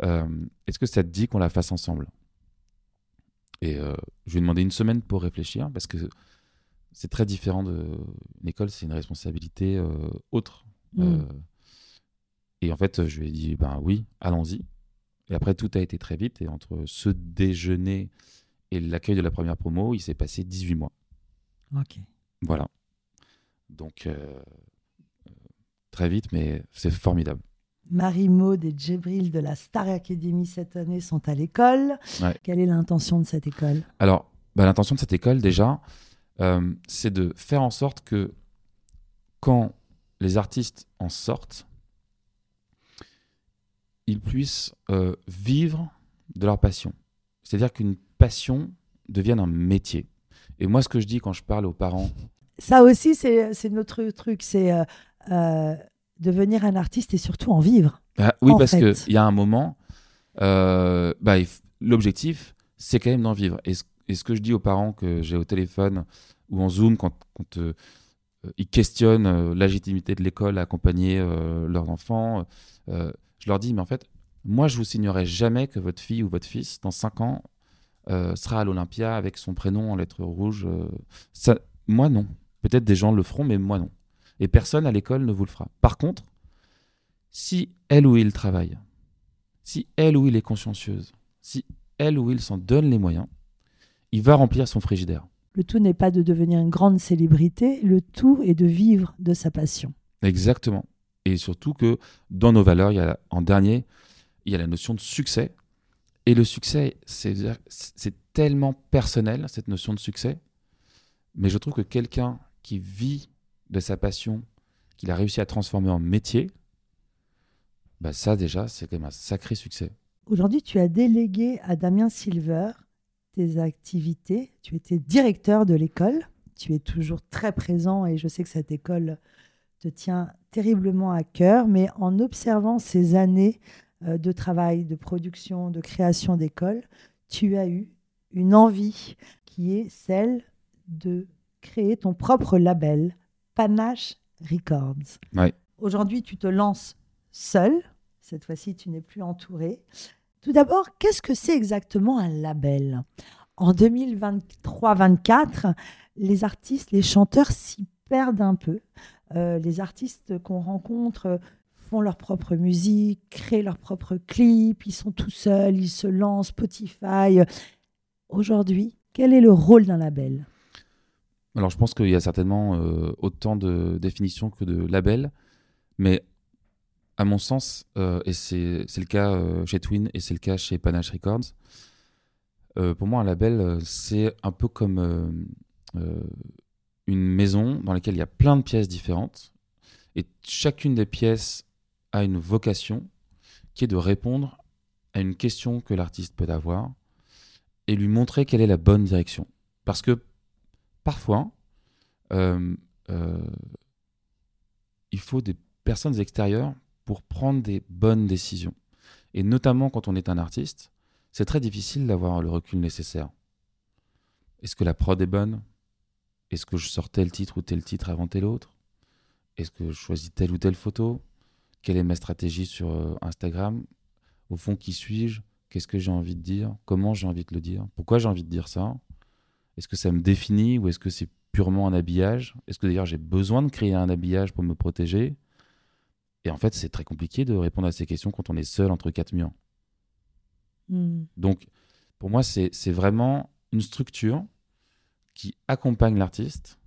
Est-ce que ça te dit qu'on la fasse ensemble? Et je lui ai demandé une semaine pour réfléchir parce que c'est très différent de une école, c'est une responsabilité autre. Mm. et en fait, je lui ai dit ben oui, allons-y. Et après, tout a été très vite. Et entre ce déjeuner et l'accueil de la première promo, il s'est passé 18 mois.
Ok.
Voilà. Donc, euh, euh, très vite, mais c'est formidable.
Marie-Maude et Djibril de la Star Academy cette année sont à l'école. Quelle est l'intention de cette école?
Alors, bah, l'intention de cette école, déjà, euh, c'est de faire en sorte que quand les artistes en sortent, ils puissent euh, vivre de leur passion. C'est-à-dire qu'une passion devienne un métier. Et moi, ce que je dis quand je parle aux parents.
Ça aussi, c'est notre truc, c'est euh, euh, devenir un artiste et surtout en vivre.
Ah, oui, parce qu'il y a un moment, bah, l'objectif, c'est quand même d'en vivre. Et ce, que je dis aux parents que j'ai au téléphone ou en Zoom, quand, quand ils questionnent la légitimité de l'école à accompagner leurs enfants, je leur dis, mais en fait, moi, je vous signerai jamais que votre fille ou votre fils, dans 5 ans, euh, sera à l'Olympia avec son prénom en lettres rouges. Euh, ça, moi, non. Peut-être des gens le feront, mais moi, non. Et personne à l'école ne vous le fera. Par contre, si elle ou il travaille, si elle ou il est consciencieuse, si elle ou il s'en donne les moyens, il va remplir son frigidaire.
Le tout n'est pas de devenir une grande célébrité, le tout est de vivre de sa passion.
Exactement et surtout que dans nos valeurs, il y a, en dernier, il y a la notion de succès. Et le succès, c'est tellement personnel, cette notion de succès. Mais je trouve que quelqu'un qui vit de sa passion, qu'il a réussi à transformer en métier, bah ça déjà, c'est quand même un sacré succès.
Aujourd'hui, tu as délégué à Damien Silver tes activités. Tu étais directeur de l'école. Tu es toujours très présent et je sais que cette école te tient terriblement à cœur, mais en observant ces années euh, de travail, de production, de création d'école, tu as eu une envie qui est celle de créer ton propre label, Panache Records. Aujourd'hui, tu te lances seul. Cette fois-ci, tu n'es plus entouré. Tout d'abord, qu'est-ce que c'est exactement un label? En 2023-24, les artistes, les chanteurs s'y perdent un peu. Euh, les artistes qu'on rencontre font leur propre musique, créent leur propre clip, ils sont tout seuls, ils se lancent, Spotify. Aujourd'hui, quel est le rôle d'un label?
Alors, je pense qu'il y a certainement euh, autant de définitions que de labels, mais à mon sens, euh, et c'est le cas chez Twin et c'est le cas chez Panache Records, pour moi, un label, c'est un peu comme une maison dans laquelle il y a plein de pièces différentes. Et chacune des pièces a une vocation qui est de répondre à une question que l'artiste peut avoir et lui montrer quelle est la bonne direction. Parce que parfois, euh, euh, il faut des personnes extérieures pour prendre des bonnes décisions. Et notamment quand on est un artiste, c'est très difficile d'avoir le recul nécessaire. Est-ce que la prod est bonne? Est-ce que je sors tel titre ou tel titre avant tel autre? Est-ce que je choisis telle ou telle photo? Quelle est ma stratégie sur euh, Instagram? Au fond, qui suis-je? Qu'est-ce que j'ai envie de dire? Comment j'ai envie de le dire? Pourquoi j'ai envie de dire ça? Est-ce que ça me définit ou est-ce que c'est purement un habillage? Est-ce que d'ailleurs j'ai besoin de créer un habillage pour me protéger? Et en fait, c'est très compliqué de répondre à ces questions quand on est seul entre quatre murs. Hmm. Donc, pour moi, c'est vraiment une structure qui accompagne l'artiste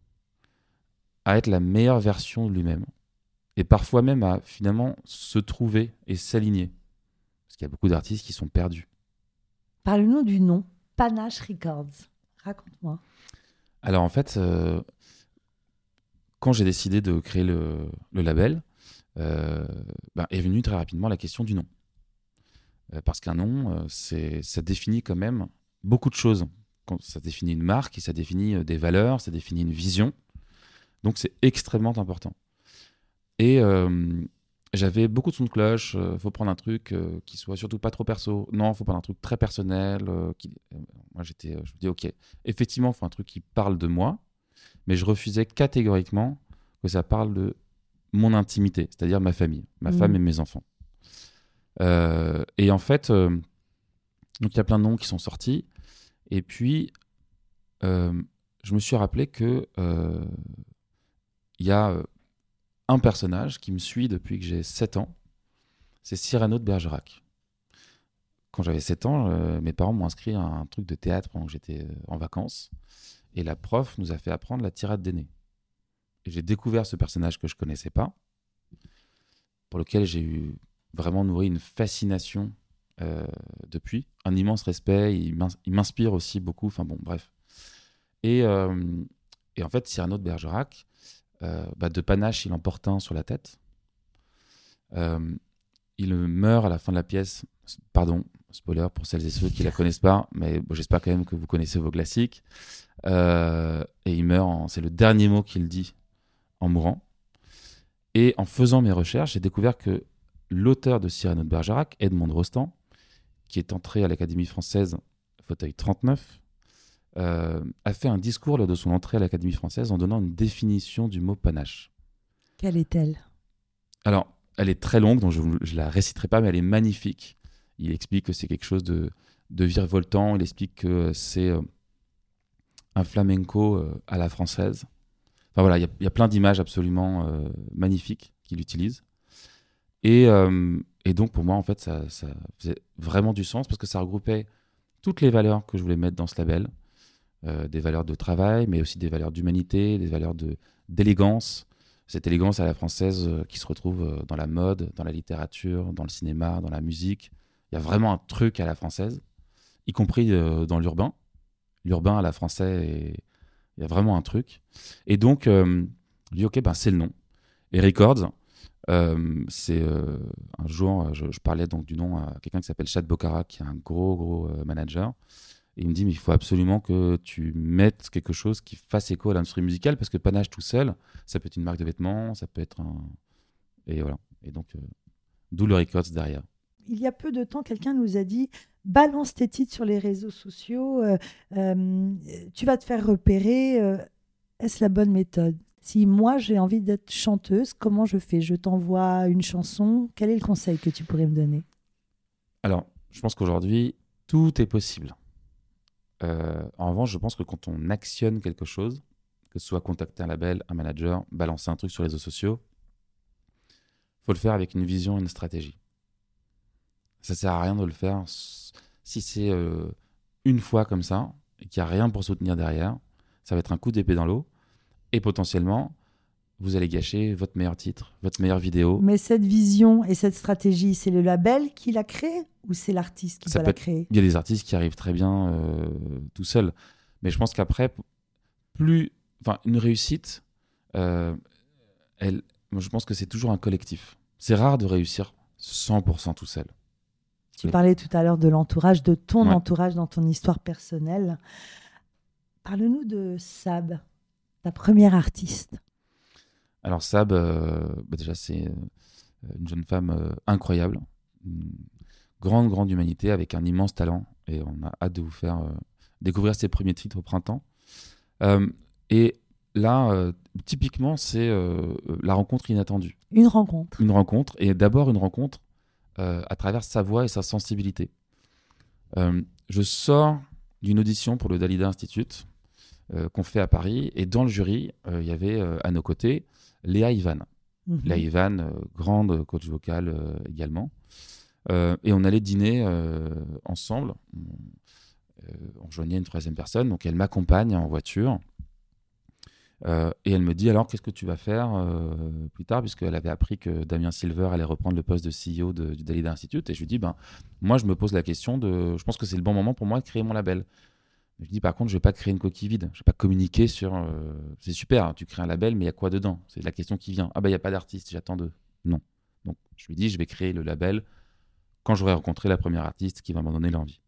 à être la meilleure version de lui-même. Et parfois même à finalement se trouver et s'aligner. Parce qu'il y a beaucoup d'artistes qui sont perdus.
Parle-nous du nom, Panache Records. Raconte-moi.
Alors en fait, euh, quand j'ai décidé de créer le, label, euh, ben, est venue très rapidement la question du nom. Euh, parce qu'un nom, c'est, ça définit quand même beaucoup de choses. Ça définit une marque, ça définit des valeurs, ça définit une vision. Donc c'est extrêmement important. Et j'avais beaucoup de sons de cloche. Il faut prendre un truc qui soit surtout pas trop perso. Non, il faut prendre un truc très personnel. qui... moi, j'étais, je me dis, ok, effectivement, il faut un truc qui parle de moi, mais je refusais catégoriquement que ça parle de mon intimité, c'est-à-dire ma famille, ma femme mmh. et mes enfants. Euh, et en fait, euh, donc il y a plein de noms qui sont sortis. Et puis, euh, je me suis rappelé que il y a un personnage qui me suit depuis que j'ai 7 ans. C'est Cyrano de Bergerac. Quand j'avais 7 ans, mes parents m'ont inscrit à un truc de théâtre pendant que j'étais en vacances. Et la prof nous a fait apprendre la tirade d'aîné. Et j'ai découvert ce personnage que je connaissais pas, pour lequel j'ai eu vraiment nourri une fascination euh, depuis, un immense respect. Il m'inspire aussi beaucoup. Enfin bon, bref. Et, euh, et en fait, Cyrano de Bergerac, euh, bah, de panache, il en porte un sur la tête. il meurt à la fin de la pièce. Pardon, spoiler pour celles et ceux qui la connaissent pas, mais j'espère quand même que vous connaissez vos classiques. et il meurt, c'est le dernier mot qu'il dit en mourant. Et en faisant mes recherches, j'ai découvert que l'auteur de Cyrano de Bergerac, Edmond Rostand, qui est entré à l'Académie française, fauteuil 39, euh, a fait un discours lors de son entrée à l'Académie française en donnant une définition du mot panache.
Quelle est-elle?
Alors, elle est très longue, donc je ne la réciterai pas, mais elle est magnifique. Il explique que c'est quelque chose de, de virevoltant, il explique que c'est euh, un flamenco euh, à la française. Enfin voilà, il y, a plein d'images absolument euh, magnifiques qu'il utilise. Et, euh, et, donc pour moi, en fait, ça, ça, faisait vraiment du sens parce que ça regroupait toutes les valeurs que je voulais mettre dans ce label. Euh, des valeurs de travail, mais aussi des valeurs d'humanité, des valeurs d'élégance. Cette élégance à la française qui se retrouve dans la mode, dans la littérature, dans le cinéma, dans la musique. Il y a vraiment un truc à la française, y compris dans l'urbain. L'urbain à la française il y a vraiment un truc. Et donc, euh, je dis, ok, ben, c'est le nom. Et Records, euh, c'est euh, un jour, je, parlais donc du nom à quelqu'un qui s'appelle Chad Bocara, qui est un gros, gros manager. Et il me dit, mais il faut absolument que tu mettes quelque chose qui fasse écho à l'industrie musicale, parce que Panache tout seul, ça peut être une marque de vêtements, ça peut être un. Et voilà. Et donc, d'où le Records derrière.
Il y a peu de temps, quelqu'un nous a dit balance tes titres sur les réseaux sociaux, euh, euh, tu vas te faire repérer. Euh, est-ce la bonne méthode? Si moi j'ai envie d'être chanteuse, comment je fais? Je t'envoie une chanson. Quel est le conseil que tu pourrais me donner?
Alors, je pense qu'aujourd'hui, tout est possible. En revanche, je pense que quand on actionne quelque chose, que ce soit contacter un label, un manager, balancer un truc sur les réseaux sociaux, faut le faire avec une vision et une stratégie. Ça sert à rien de le faire si c'est euh, une fois comme ça et qu'il n'y a rien pour soutenir derrière. Ça va être un coup d'épée dans l'eau et potentiellement vous allez gâcher votre meilleur titre, votre meilleure vidéo.
Mais cette vision et cette stratégie, c'est le label qui l'a créé ou c'est l'artiste qui ça l'a créé
Il y a des artistes qui arrivent très bien euh, tout seuls. Mais je pense qu'après, plus, enfin, une réussite, euh, elle, je pense que c'est toujours un collectif. C'est rare de réussir 100% tout seul.
Tu parlais tout à l'heure de l'entourage, de ton entourage dans ton histoire personnelle. Parle-nous de Sab, ta première artiste.
Alors Sab, euh, bah déjà c'est euh, une jeune femme euh, incroyable, une grande, grande humanité avec un immense talent et on a hâte de vous faire découvrir ses premiers titres au printemps. et là, typiquement, c'est la rencontre inattendue.
Une rencontre.
Une rencontre et d'abord une rencontre euh, à travers sa voix et sa sensibilité. Je sors d'une audition pour le Dalida Institute qu'on fait à Paris et dans le jury, il y avait à nos côtés Léa Ivan. Mhm. Léa Ivan, grande coach vocale également. et on allait dîner ensemble. On, rejoignait une troisième personne, donc elle m'accompagne en voiture. Euh, et elle me dit alors qu'est-ce que tu vas faire euh, plus tard? Puisqu'elle avait appris que Damien Silver allait reprendre le poste de CEO de, du Dalida Institute et je lui dis ben moi je me pose la question de je pense que c'est le bon moment pour moi de créer mon label. Je lui dis par contre je vais pas créer une coquille vide, je vais pas communiquer sur euh, c'est super hein, tu crées un label mais il y a quoi dedans? C'est la question qui vient. Ah ben il y a pas d'artiste, j'attends de non. Donc je lui dis je vais créer le label quand j'aurai rencontré la première artiste qui va m'en donner l'envie.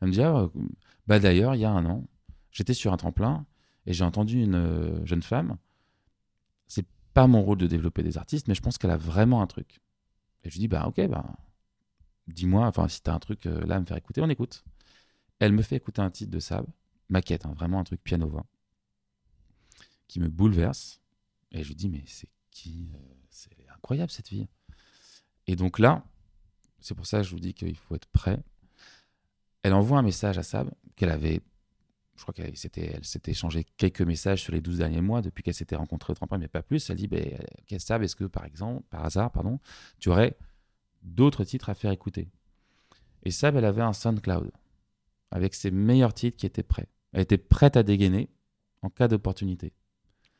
Elle me dit ah, bah d'ailleurs il y a un an j'étais sur un tremplin et j'ai entendu une euh, jeune femme. C'est pas mon rôle de développer des artistes, mais je pense qu'elle a vraiment un truc. Et je dis, bah ok, bah, dis-moi, enfin, si t'as un truc euh, là à me faire écouter, on écoute. Elle me fait écouter un titre de Sab, maquette, hein, vraiment un truc piano-voix, qui me bouleverse. Et je lui dis, mais c'est qui euh, C'est incroyable cette fille. Et donc là, c'est pour ça que je vous dis qu'il faut être prêt. Elle envoie un message à Sab qu'elle avait je crois qu'elle s'était, s'était échangé quelques messages sur les 12 derniers mois depuis qu'elle s'était rencontrée au tremplin, mais pas plus. Elle dit ben, Qu'est-ce que Est-ce que, par exemple, par hasard, pardon, tu aurais d'autres titres à faire écouter? Et Sab, elle avait un SoundCloud avec ses meilleurs titres qui étaient prêts. Elle était prête à dégainer en cas d'opportunité.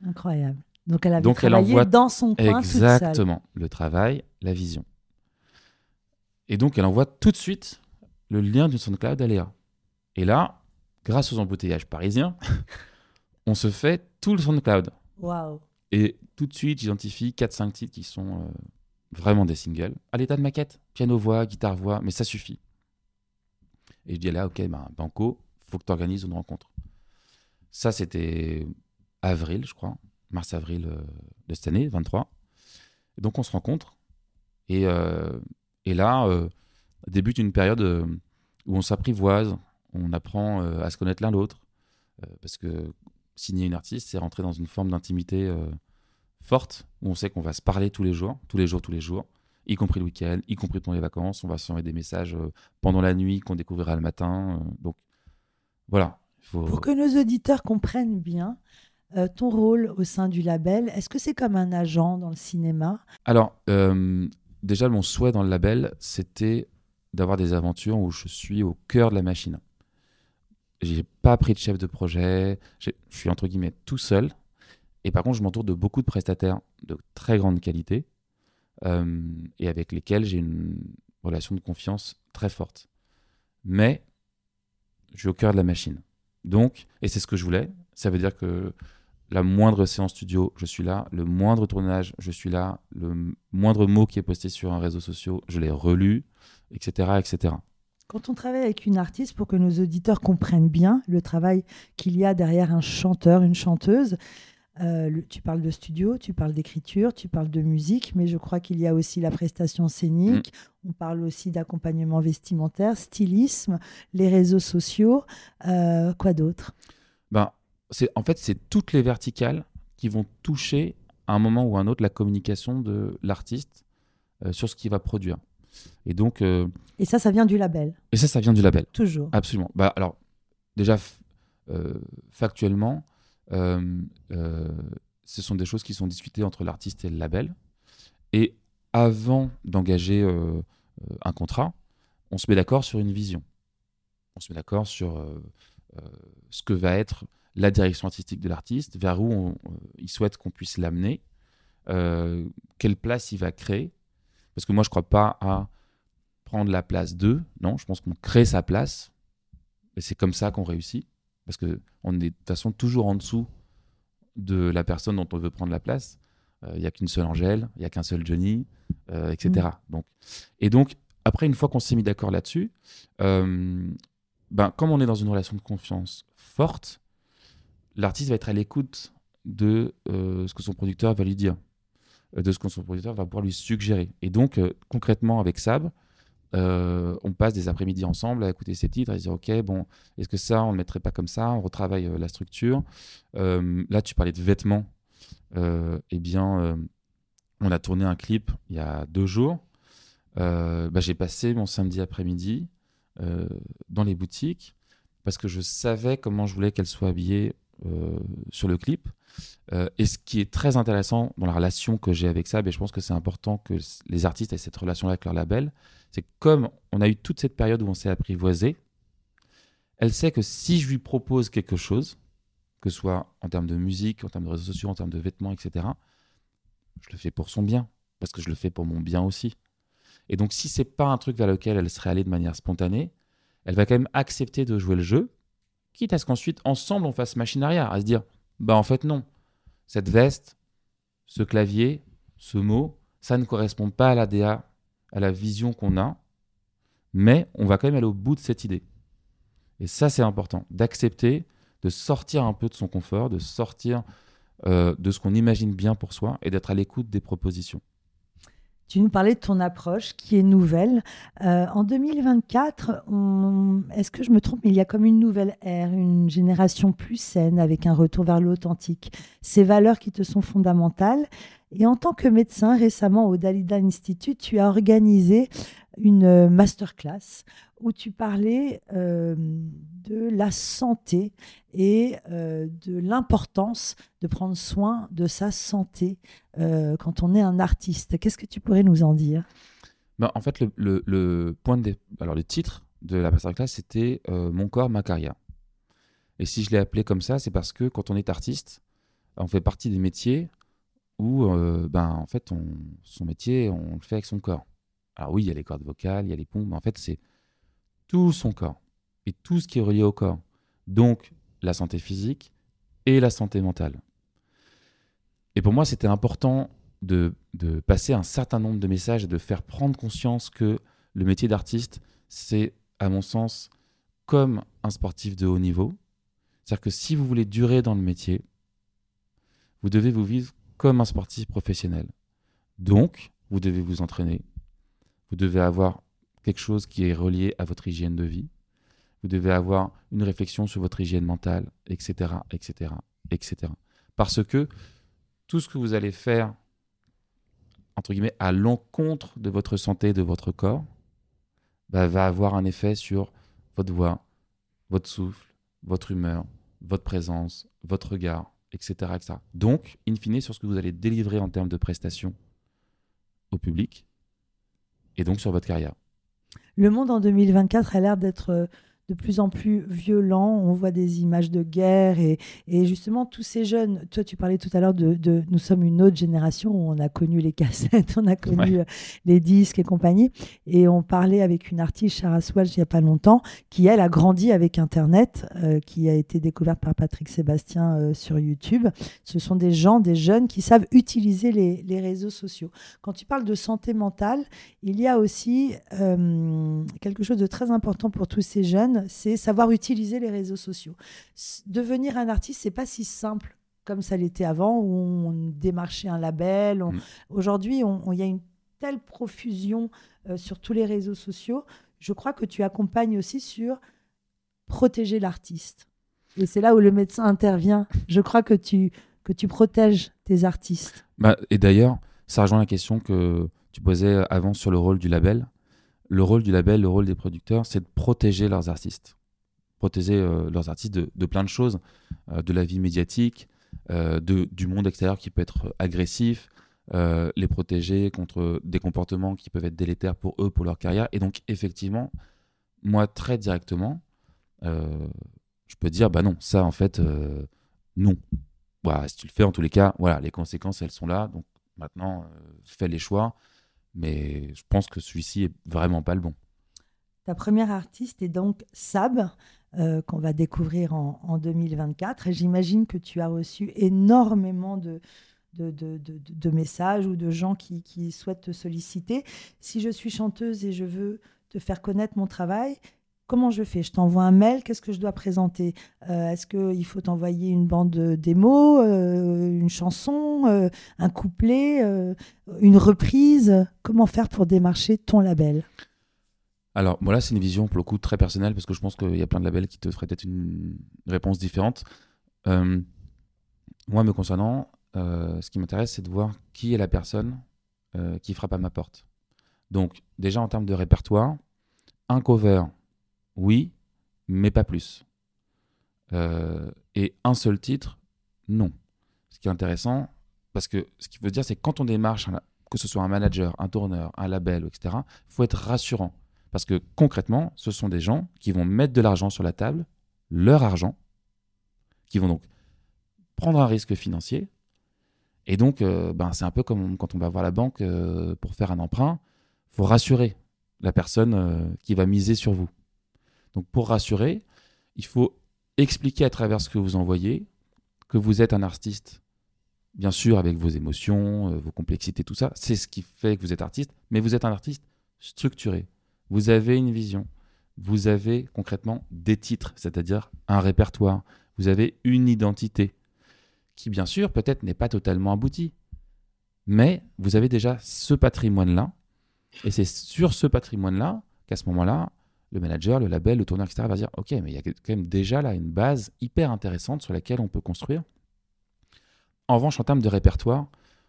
Incroyable. Donc elle avait Donc travaillé elle envoie dans son coin
Exactement. Le travail, la vision. Et donc elle envoie tout de suite le lien du SoundCloud à Léa. Et là, grâce aux embouteillages parisiens, on se fait tout le SoundCloud.
Waouh.
Et tout de suite, j'identifie 4-5 titres qui sont euh, vraiment des singles. À l'état de maquette, piano-voix, guitare-voix, mais ça suffit. Et je dis là, ok, ben, Banco, faut que tu organises une rencontre. Ça, c'était avril, je crois, mars-avril euh, de cette année, 23. Et donc, on se rencontre. Et, euh, et là, débute une période où on s'apprivoise, on apprend euh, à se connaître l'un l'autre. Euh, parce que signer une artiste, c'est rentrer dans une forme d'intimité euh, forte, où on sait qu'on va se parler tous les jours, tous les jours, tous les jours, y compris le week-end, y compris pendant les vacances. On va s'envoyer des messages pendant la nuit qu'on découvrira le matin. donc voilà.
Pour que nos auditeurs comprennent bien, ton rôle au sein du label, est-ce que c'est comme un agent dans le cinéma?
Alors, déjà, mon souhait dans le label, c'était d'avoir des aventures où je suis au cœur de la machine j'ai pas pris de chef de projet, je suis entre guillemets tout seul. Et par contre, je m'entoure de beaucoup de prestataires de très grande qualité euh, et avec lesquels j'ai une relation de confiance très forte. Mais je suis au cœur de la machine. Donc, et c'est ce que je voulais, ça veut dire que la moindre séance studio, je suis là, le moindre tournage, je suis là, le moindre mot qui est posté sur un réseau social, je l'ai relu, etc., etc.
Quand on travaille avec une artiste, pour que nos auditeurs comprennent bien le travail qu'il y a derrière un chanteur, une chanteuse, euh, tu parles de studio, tu parles d'écriture, tu parles de musique, mais je crois qu'il y a aussi la prestation scénique, mm. on parle aussi d'accompagnement vestimentaire, stylisme, les réseaux sociaux, euh, quoi d'autre?
Ben, En fait, c'est toutes les verticales qui vont toucher à un moment ou à un autre la communication de l'artiste euh, sur ce qu'il va produire. Et donc.
Et ça, ça vient du label.
Et ça, ça vient du label.
Toujours.
Absolument. Bah, alors, déjà, factuellement, ce sont des choses qui sont discutées entre l'artiste et le label. Et avant d'engager un contrat, on se met d'accord sur une vision. On se met d'accord sur ce que va être la direction artistique de l'artiste, vers où il souhaite qu'on puisse l'amener, quelle place il va créer, parce que moi, je ne crois pas à prendre la place d'eux. Non, je pense qu'on crée sa place. Et c'est comme ça qu'on réussit. Parce qu'on est de toute façon toujours en dessous de la personne dont on veut prendre la place. Il euh, n'y a qu'une seule Angèle, il n'y a qu'un seul Johnny, euh, etc. Mm. Donc, et donc, après, une fois qu'on s'est mis d'accord là-dessus, euh, ben, comme on est dans une relation de confiance forte, l'artiste va être à l'écoute de ce que son producteur va lui dire. De ce que son producteur va pouvoir lui suggérer. Et donc, concrètement, avec Sab, euh, on passe des après-midi ensemble à écouter ces titres, à se dire ok bon est-ce que ça on le mettrait pas comme ça on retravaille la structure. Là tu parlais de vêtements. Eh bien on a tourné un clip il y a deux jours. Bah, j'ai passé mon samedi après-midi dans les boutiques parce que je savais comment je voulais qu'elle soit habillée sur le clip euh, et ce qui est très intéressant dans la relation que j'ai avec ça, et je pense que c'est important que les artistes aient cette relation avec leur label, c'est comme on a eu toute cette période où on s'est apprivoisé, elle sait que si je lui propose quelque chose, que ce soit en termes de musique, en termes de réseaux sociaux, en termes de vêtements, etc., je le fais pour son bien, parce que je le fais pour mon bien aussi. Et donc, si c'est pas un truc vers lequel elle serait allée de manière spontanée, elle va quand même accepter de jouer le jeu, quitte à ce qu'ensuite, ensemble, on fasse machine arrière, à se dire, bah en fait non, cette veste, ce clavier, ce mot, ça ne correspond pas à l'ADA, à la vision qu'on a, mais on va quand même aller au bout de cette idée. Et ça, c'est important, d'accepter de sortir un peu de son confort, de sortir euh, de ce qu'on imagine bien pour soi et d'être à l'écoute des propositions.
Tu nous parlais de ton approche qui est nouvelle. Euh, en 2024, est-ce que je me trompe, mais il y a comme une nouvelle ère, une génération plus saine avec un retour vers l'authentique, ces valeurs qui te sont fondamentales. Et en tant que médecin, récemment au Dalida Institute, tu as organisé une euh, masterclass où tu parlais euh, de la santé et euh, de l'importance de prendre soin de sa santé quand on est un artiste. Qu'est-ce que tu pourrais nous en dire?
Ben, En fait, le, point de... Alors, le titre de la masterclass, c'était Mon corps, ma carrière. Et si je l'ai appelé comme ça, c'est parce que quand on est artiste, on fait partie des métiers où, ben, en fait, on, son métier, on le fait avec son corps. Alors oui, il y a les cordes vocales, il y a les pompes, mais en fait, c'est tout son corps et tout ce qui est relié au corps. Donc, la santé physique et la santé mentale. Et pour moi, c'était important de, passer un certain nombre de messages et de faire prendre conscience que le métier d'artiste, c'est, à mon sens, comme un sportif de haut niveau. C'est-à-dire que si vous voulez durer dans le métier, vous devez vous vivre comme un sportif professionnel. Donc, vous devez vous entraîner, vous devez avoir quelque chose qui est relié à votre hygiène de vie. Vous devez avoir une réflexion sur votre hygiène mentale, etc., etc., etc. Parce que tout ce que vous allez faire, entre guillemets, à l'encontre de votre santé, de votre corps, bah, va avoir un effet sur votre voix, votre souffle, votre humeur, votre présence, votre regard, etc., etc. Donc, in fine, sur ce que vous allez délivrer en termes de prestations au public, et donc sur votre carrière?
Le monde en 2024 a l'air d'être euh, de plus en plus violent. On voit des images de guerre et, justement tous ces jeunes. Toi, tu parlais tout à l'heure de, nous sommes une autre génération où on a connu les cassettes, on a connu euh, les disques et compagnie. Et on parlait avec une artiste, Sarah Swalch, il n'y a pas longtemps, qui elle a grandi avec Internet, euh, qui a été découverte par Patrick Sébastien euh, sur YouTube. Ce sont des gens, des jeunes qui savent utiliser les, les réseaux sociaux. Quand tu parles de santé mentale, il y a aussi quelque chose de très important pour tous ces jeunes c'est savoir utiliser les réseaux sociaux. Devenir un artiste, c'est pas si simple comme ça l'était avant, où on démarchait un label. Mm. Aujourd'hui, il y a une telle profusion euh, sur tous les réseaux sociaux. Je crois que tu accompagnes aussi sur protéger l'artiste. Et c'est là où le médecin intervient. Je crois que tu, que tu protèges tes artistes.
Bah, et d'ailleurs, ça rejoint la question que tu posais avant sur le rôle du label le rôle du label, le rôle des producteurs, c'est de protéger leurs artistes. Protéger euh, leurs artistes de, plein de choses, euh, de la vie médiatique, euh, de, du monde extérieur qui peut être agressif, les protéger contre des comportements qui peuvent être délétères pour eux, pour leur carrière. Et donc, effectivement, moi, très directement, je peux dire, bah non, ça, en fait, non. Voilà, si tu le fais, en tous les cas, voilà, les conséquences, elles sont là. Donc, maintenant, fais les choix mais je pense que celui-ci est vraiment pas le bon.
Ta première artiste est donc Sab, euh, qu'on va découvrir en, 2024. Et j'imagine que tu as reçu énormément de, de, de, de, messages ou de gens qui, qui, souhaitent te solliciter. Si je suis chanteuse et je veux te faire connaître mon travail, comment je fais? Je t'envoie un mail, qu'est-ce que je dois présenter? Euh, Est-ce qu'il faut t'envoyer une bande démo, euh, une chanson, euh, un couplet, une reprise? Comment faire pour démarcher ton label?
Alors, moi là, c'est une vision pour le coup très personnelle parce que je pense qu'il y a plein de labels qui te feraient peut-être une réponse différente. moi, me concernant, ce qui m'intéresse, c'est de voir qui est la personne qui frappe à ma porte. Donc, déjà en termes de répertoire, un cover oui, mais pas plus. Euh, et un seul titre, non. Ce qui est intéressant, parce que ce qui veut dire, c'est que quand on démarche, que ce soit un manager, un tourneur, un label, etc., il faut être rassurant. Parce que concrètement, ce sont des gens qui vont mettre de l'argent sur la table, leur argent, qui vont donc prendre un risque financier. Et donc, euh, ben, c'est un peu comme quand on va voir la banque euh, pour faire un emprunt. Il faut rassurer la personne qui va miser sur vous. Donc, pour rassurer, il faut expliquer à travers ce que vous envoyez que vous êtes un artiste, bien sûr, avec vos émotions, vos complexités, tout ça. C'est ce qui fait que vous êtes artiste, mais vous êtes un artiste structuré. Vous avez une vision. Vous avez concrètement des titres, c'est-à-dire un répertoire. Vous avez une identité qui bien sûr peut-être n'est pas totalement abouti. Mais vous avez déjà ce patrimoine-là, et c'est sur ce patrimoine-là qu'à ce moment-là, le manager, le label, le tourneur, etc. va dire, OK, mais il y a quand même déjà là une base hyper intéressante sur laquelle on peut construire. En revanche, en termes de répertoire,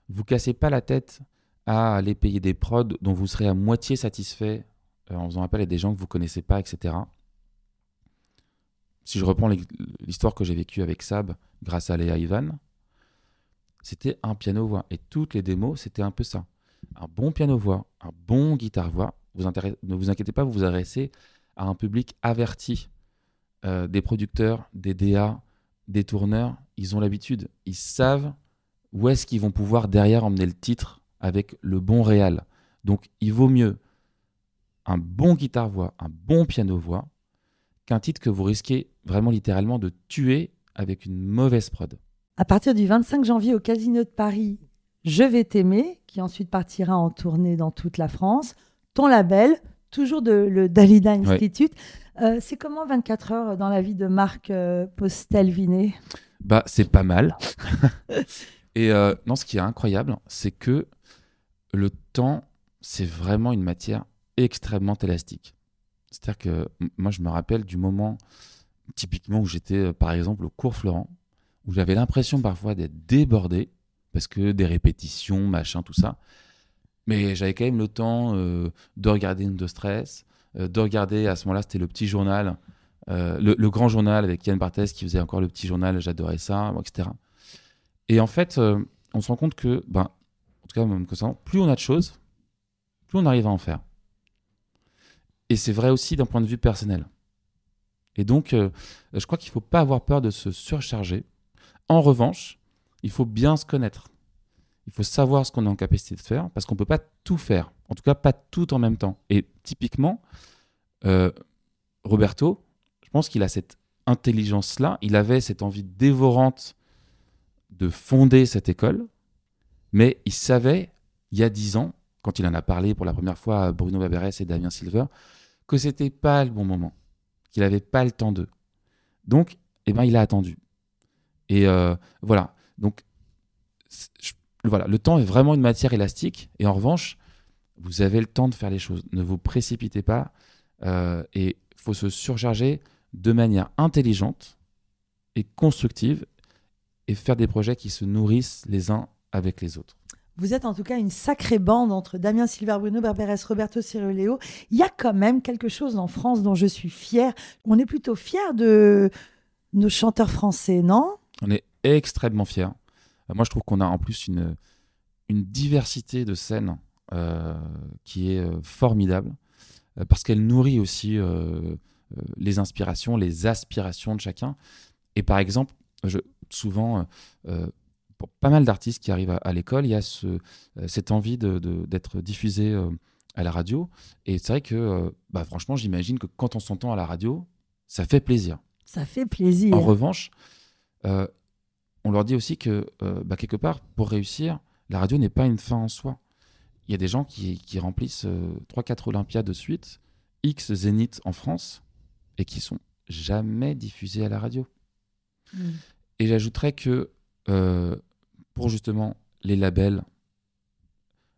vous cassez pas la tête à aller payer des prods dont vous serez à moitié satisfait euh, en faisant appel à des gens que vous connaissez pas, etc. Si je reprends l'histoire que j'ai vécue avec Sab, grâce à Léa Ivan, c'était un piano-voix. Et toutes les démos, c'était un peu ça. Un bon piano-voix, un bon guitare-voix. Ne vous inquiétez pas, vous vous adressez à un public averti. Euh, des producteurs, des DA, des tourneurs, ils ont l'habitude. Ils savent où est-ce qu'ils vont pouvoir derrière emmener le titre avec le bon réal. Donc il vaut mieux un bon guitare-voix, un bon piano-voix, qu'un titre que vous risquez vraiment littéralement de tuer avec une mauvaise prod.
À partir du 25 janvier au Casino de Paris, Je vais t'aimer, qui ensuite partira en tournée dans toute la France. Ton label, toujours de le Dalida Institute. Euh, c'est comment 24 heures dans la vie de Marc euh, Postel-Vinet
Bah, c'est pas mal. Et euh, non, ce qui est incroyable, c'est que le temps, c'est vraiment une matière extrêmement élastique. C'est-à-dire que moi, je me rappelle du moment typiquement où j'étais, par exemple, au cours Florent, où j'avais l'impression parfois d'être débordé, parce que des répétitions, machin, tout ça. Mais j'avais quand même le temps euh, de regarder une de stress, euh, de regarder, à ce moment-là, c'était le petit journal, le, grand journal avec Yann Barthès qui faisait encore le petit journal, j'adorais ça, etc. Et en fait, on se rend compte que, ben, en tout cas, même ça, plus on a de choses, plus on arrive à en faire. Et c'est vrai aussi d'un point de vue personnel. Et donc, euh, je crois qu'il ne faut pas avoir peur de se surcharger. En revanche, il faut bien se connaître. Il faut savoir ce qu'on est en capacité de faire, parce qu'on ne peut pas tout faire. En tout cas, pas tout en même temps. Et typiquement, euh, Roberto, je pense qu'il a cette intelligence-là, il avait cette envie dévorante de fonder cette école, mais il savait, il y a dix ans, quand il en a parlé pour la première fois à Bruno Baberes et Damien Silver, que c'était pas le bon moment qu'il n'avait pas le temps d'eux. Donc, eh ben, il a attendu. Et euh, voilà. Donc, voilà, le temps est vraiment une matière élastique. Et en revanche, vous avez le temps de faire les choses. Ne vous précipitez pas. Euh, et il faut se surcharger de manière intelligente et constructive et faire des projets qui se nourrissent les uns avec les autres.
Vous êtes en tout cas une sacrée bande entre Damien Silver, Bruno Barberes, Roberto Ciruléo. Il y a quand même quelque chose en France dont je suis fière. On est plutôt fiers de nos chanteurs français, non?
On est extrêmement fiers. Euh, moi, je trouve qu'on a en plus une, une diversité de scènes euh, qui est euh, formidable parce qu'elle nourrit aussi les inspirations, les aspirations de chacun. Et par exemple, je, souvent, pour pas mal d'artistes qui arrivent à, l'école, il y a ce, cette envie d'être diffusé euh, à la radio. Et c'est vrai que, bah, franchement, j'imagine que quand on s'entend à la radio, ça fait plaisir.
Ça fait plaisir.
En revanche, on leur dit aussi que, bah, quelque part, pour réussir, la radio n'est pas une fin en soi. Il y a des gens qui, qui remplissent 3-4 Olympiades de suite, X Zénith en France, et qui sont jamais diffusés à la radio. Hmm. Et j'ajouterais que pour justement les labels,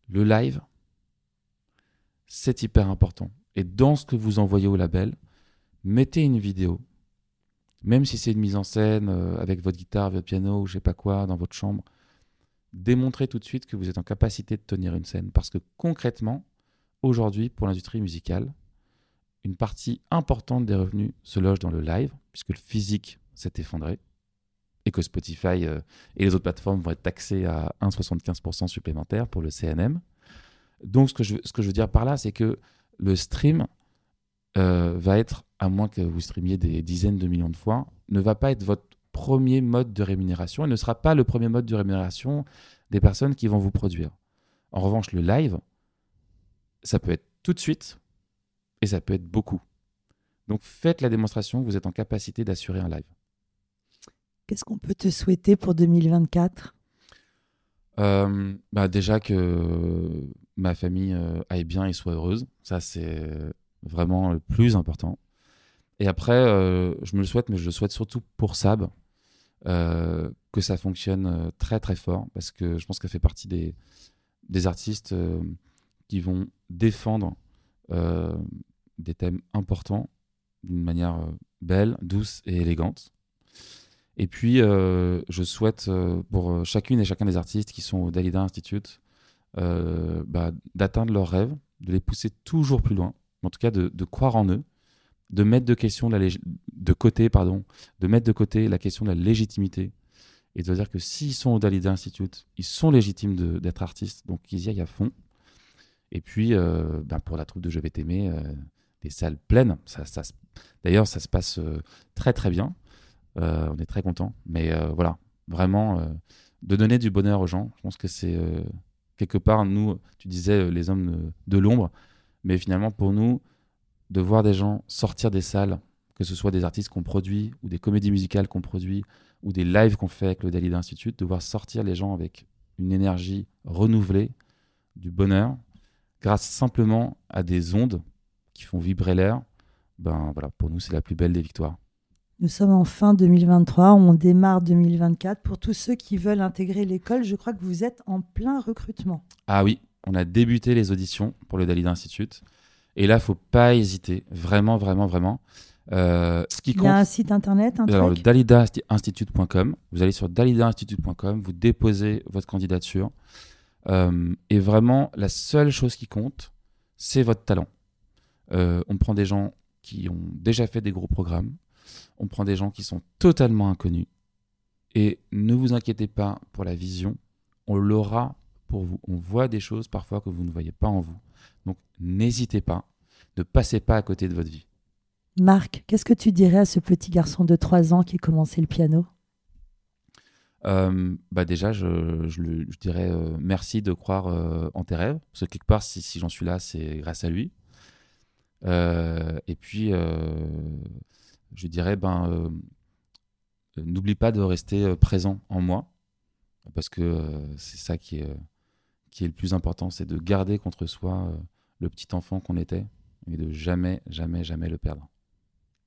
le live, c'est hyper important. Et dans ce que vous envoyez au label, mettez une vidéo. Même si c'est une mise en scène euh, avec votre guitare, votre piano ou je sais pas quoi dans votre chambre, démontrez tout de suite que vous êtes en capacité de tenir une scène. Parce que concrètement, aujourd'hui, pour l'industrie musicale, une partie importante des revenus se loge dans le live, puisque le physique s'est effondré et que Spotify euh, et les autres plateformes vont être taxées à 1,75% supplémentaire pour le CNM. Donc, ce que je, ce que je veux dire par là, c'est que le stream euh, va être, à moins que vous streamiez des dizaines de millions de fois, ne va pas être votre premier mode de rémunération et ne sera pas le premier mode de rémunération des personnes qui vont vous produire. En revanche, le live, ça peut être tout de suite et ça peut être beaucoup. Donc faites la démonstration que vous êtes en capacité d'assurer un live.
Qu'est-ce qu'on peut te souhaiter pour 2024
euh, bah Déjà que ma famille euh, aille bien et soit heureuse. Ça, c'est vraiment le plus important. Et après, euh, je me le souhaite, mais je le souhaite surtout pour Sab, que ça fonctionne très très fort, parce que je pense qu'elle fait partie des, des artistes qui vont défendre des thèmes importants d'une manière belle, douce et élégante. Et puis, euh, je souhaite euh, pour euh, chacune et chacun des artistes qui sont au Dalida Institute bah, d'atteindre leurs rêves, de les pousser toujours plus loin, en tout cas de, croire en eux, de mettre de, côté, pardon, de mettre de côté la question de la légitimité et de dire que s'ils sont au Dalida Institute, ils sont légitimes d'être artistes, donc ils y aillent à fond. Et puis, bah, pour la troupe de Je vais t'aimer, des salles pleines. Ça, ça D'ailleurs, ça se passe très très bien. Euh, on est très content. Mais euh, voilà, vraiment, euh, de donner du bonheur aux gens, je pense que c'est quelque part, nous, tu disais les hommes de, l'ombre, mais finalement, pour nous, de voir des gens sortir des salles, que ce soit des artistes qu'on produit, ou des comédies musicales qu'on produit, ou des lives qu'on fait avec le Dalida Institute, de voir sortir les gens avec une énergie renouvelée, du bonheur, grâce simplement à des ondes qui font vibrer l'air, ben voilà, pour nous, c'est la plus belle des victoires.
Nous sommes en fin 2023, on démarre 2024. Pour tous ceux qui veulent intégrer l'école, je crois que vous êtes en plein recrutement.
Ah oui, on a débuté les auditions pour le Dalida Institute. Et là, il faut pas hésiter, vraiment, vraiment, vraiment.
Euh, ce qui compte, Il y a un site internet, un
Alors, dalidainstitute.com. Vous allez sur dalidainstitute.com, vous déposez votre candidature. Euh, et vraiment, la seule chose qui compte, c'est votre talent. Euh, on prend des gens qui ont déjà fait des gros programmes, on prend des gens qui sont totalement inconnus. Et ne vous inquiétez pas pour la vision, on l'aura pour vous. On voit des choses parfois que vous ne voyez pas en vous. Donc n'hésitez pas, ne passez pas à côté de votre vie.
Marc, qu'est-ce que tu dirais à ce petit garçon de 3 ans qui commençait le piano?
Euh, bah déjà, je, je, dirais euh, merci de croire euh, en tes rêves. Parce que quelque part, si, si j'en suis là, c'est grâce à lui. et puis, je dirais, ben, n'oublie pas de rester présent en moi, parce que c'est ça qui est, qui est le plus important, c'est de garder contre soi le petit enfant qu'on était et de jamais, jamais, jamais le perdre.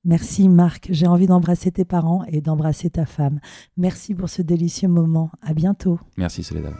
Merci Marc, j'ai envie d'embrasser tes parents et d'embrasser ta femme. Merci pour ce délicieux moment. À bientôt.
Merci Soledad.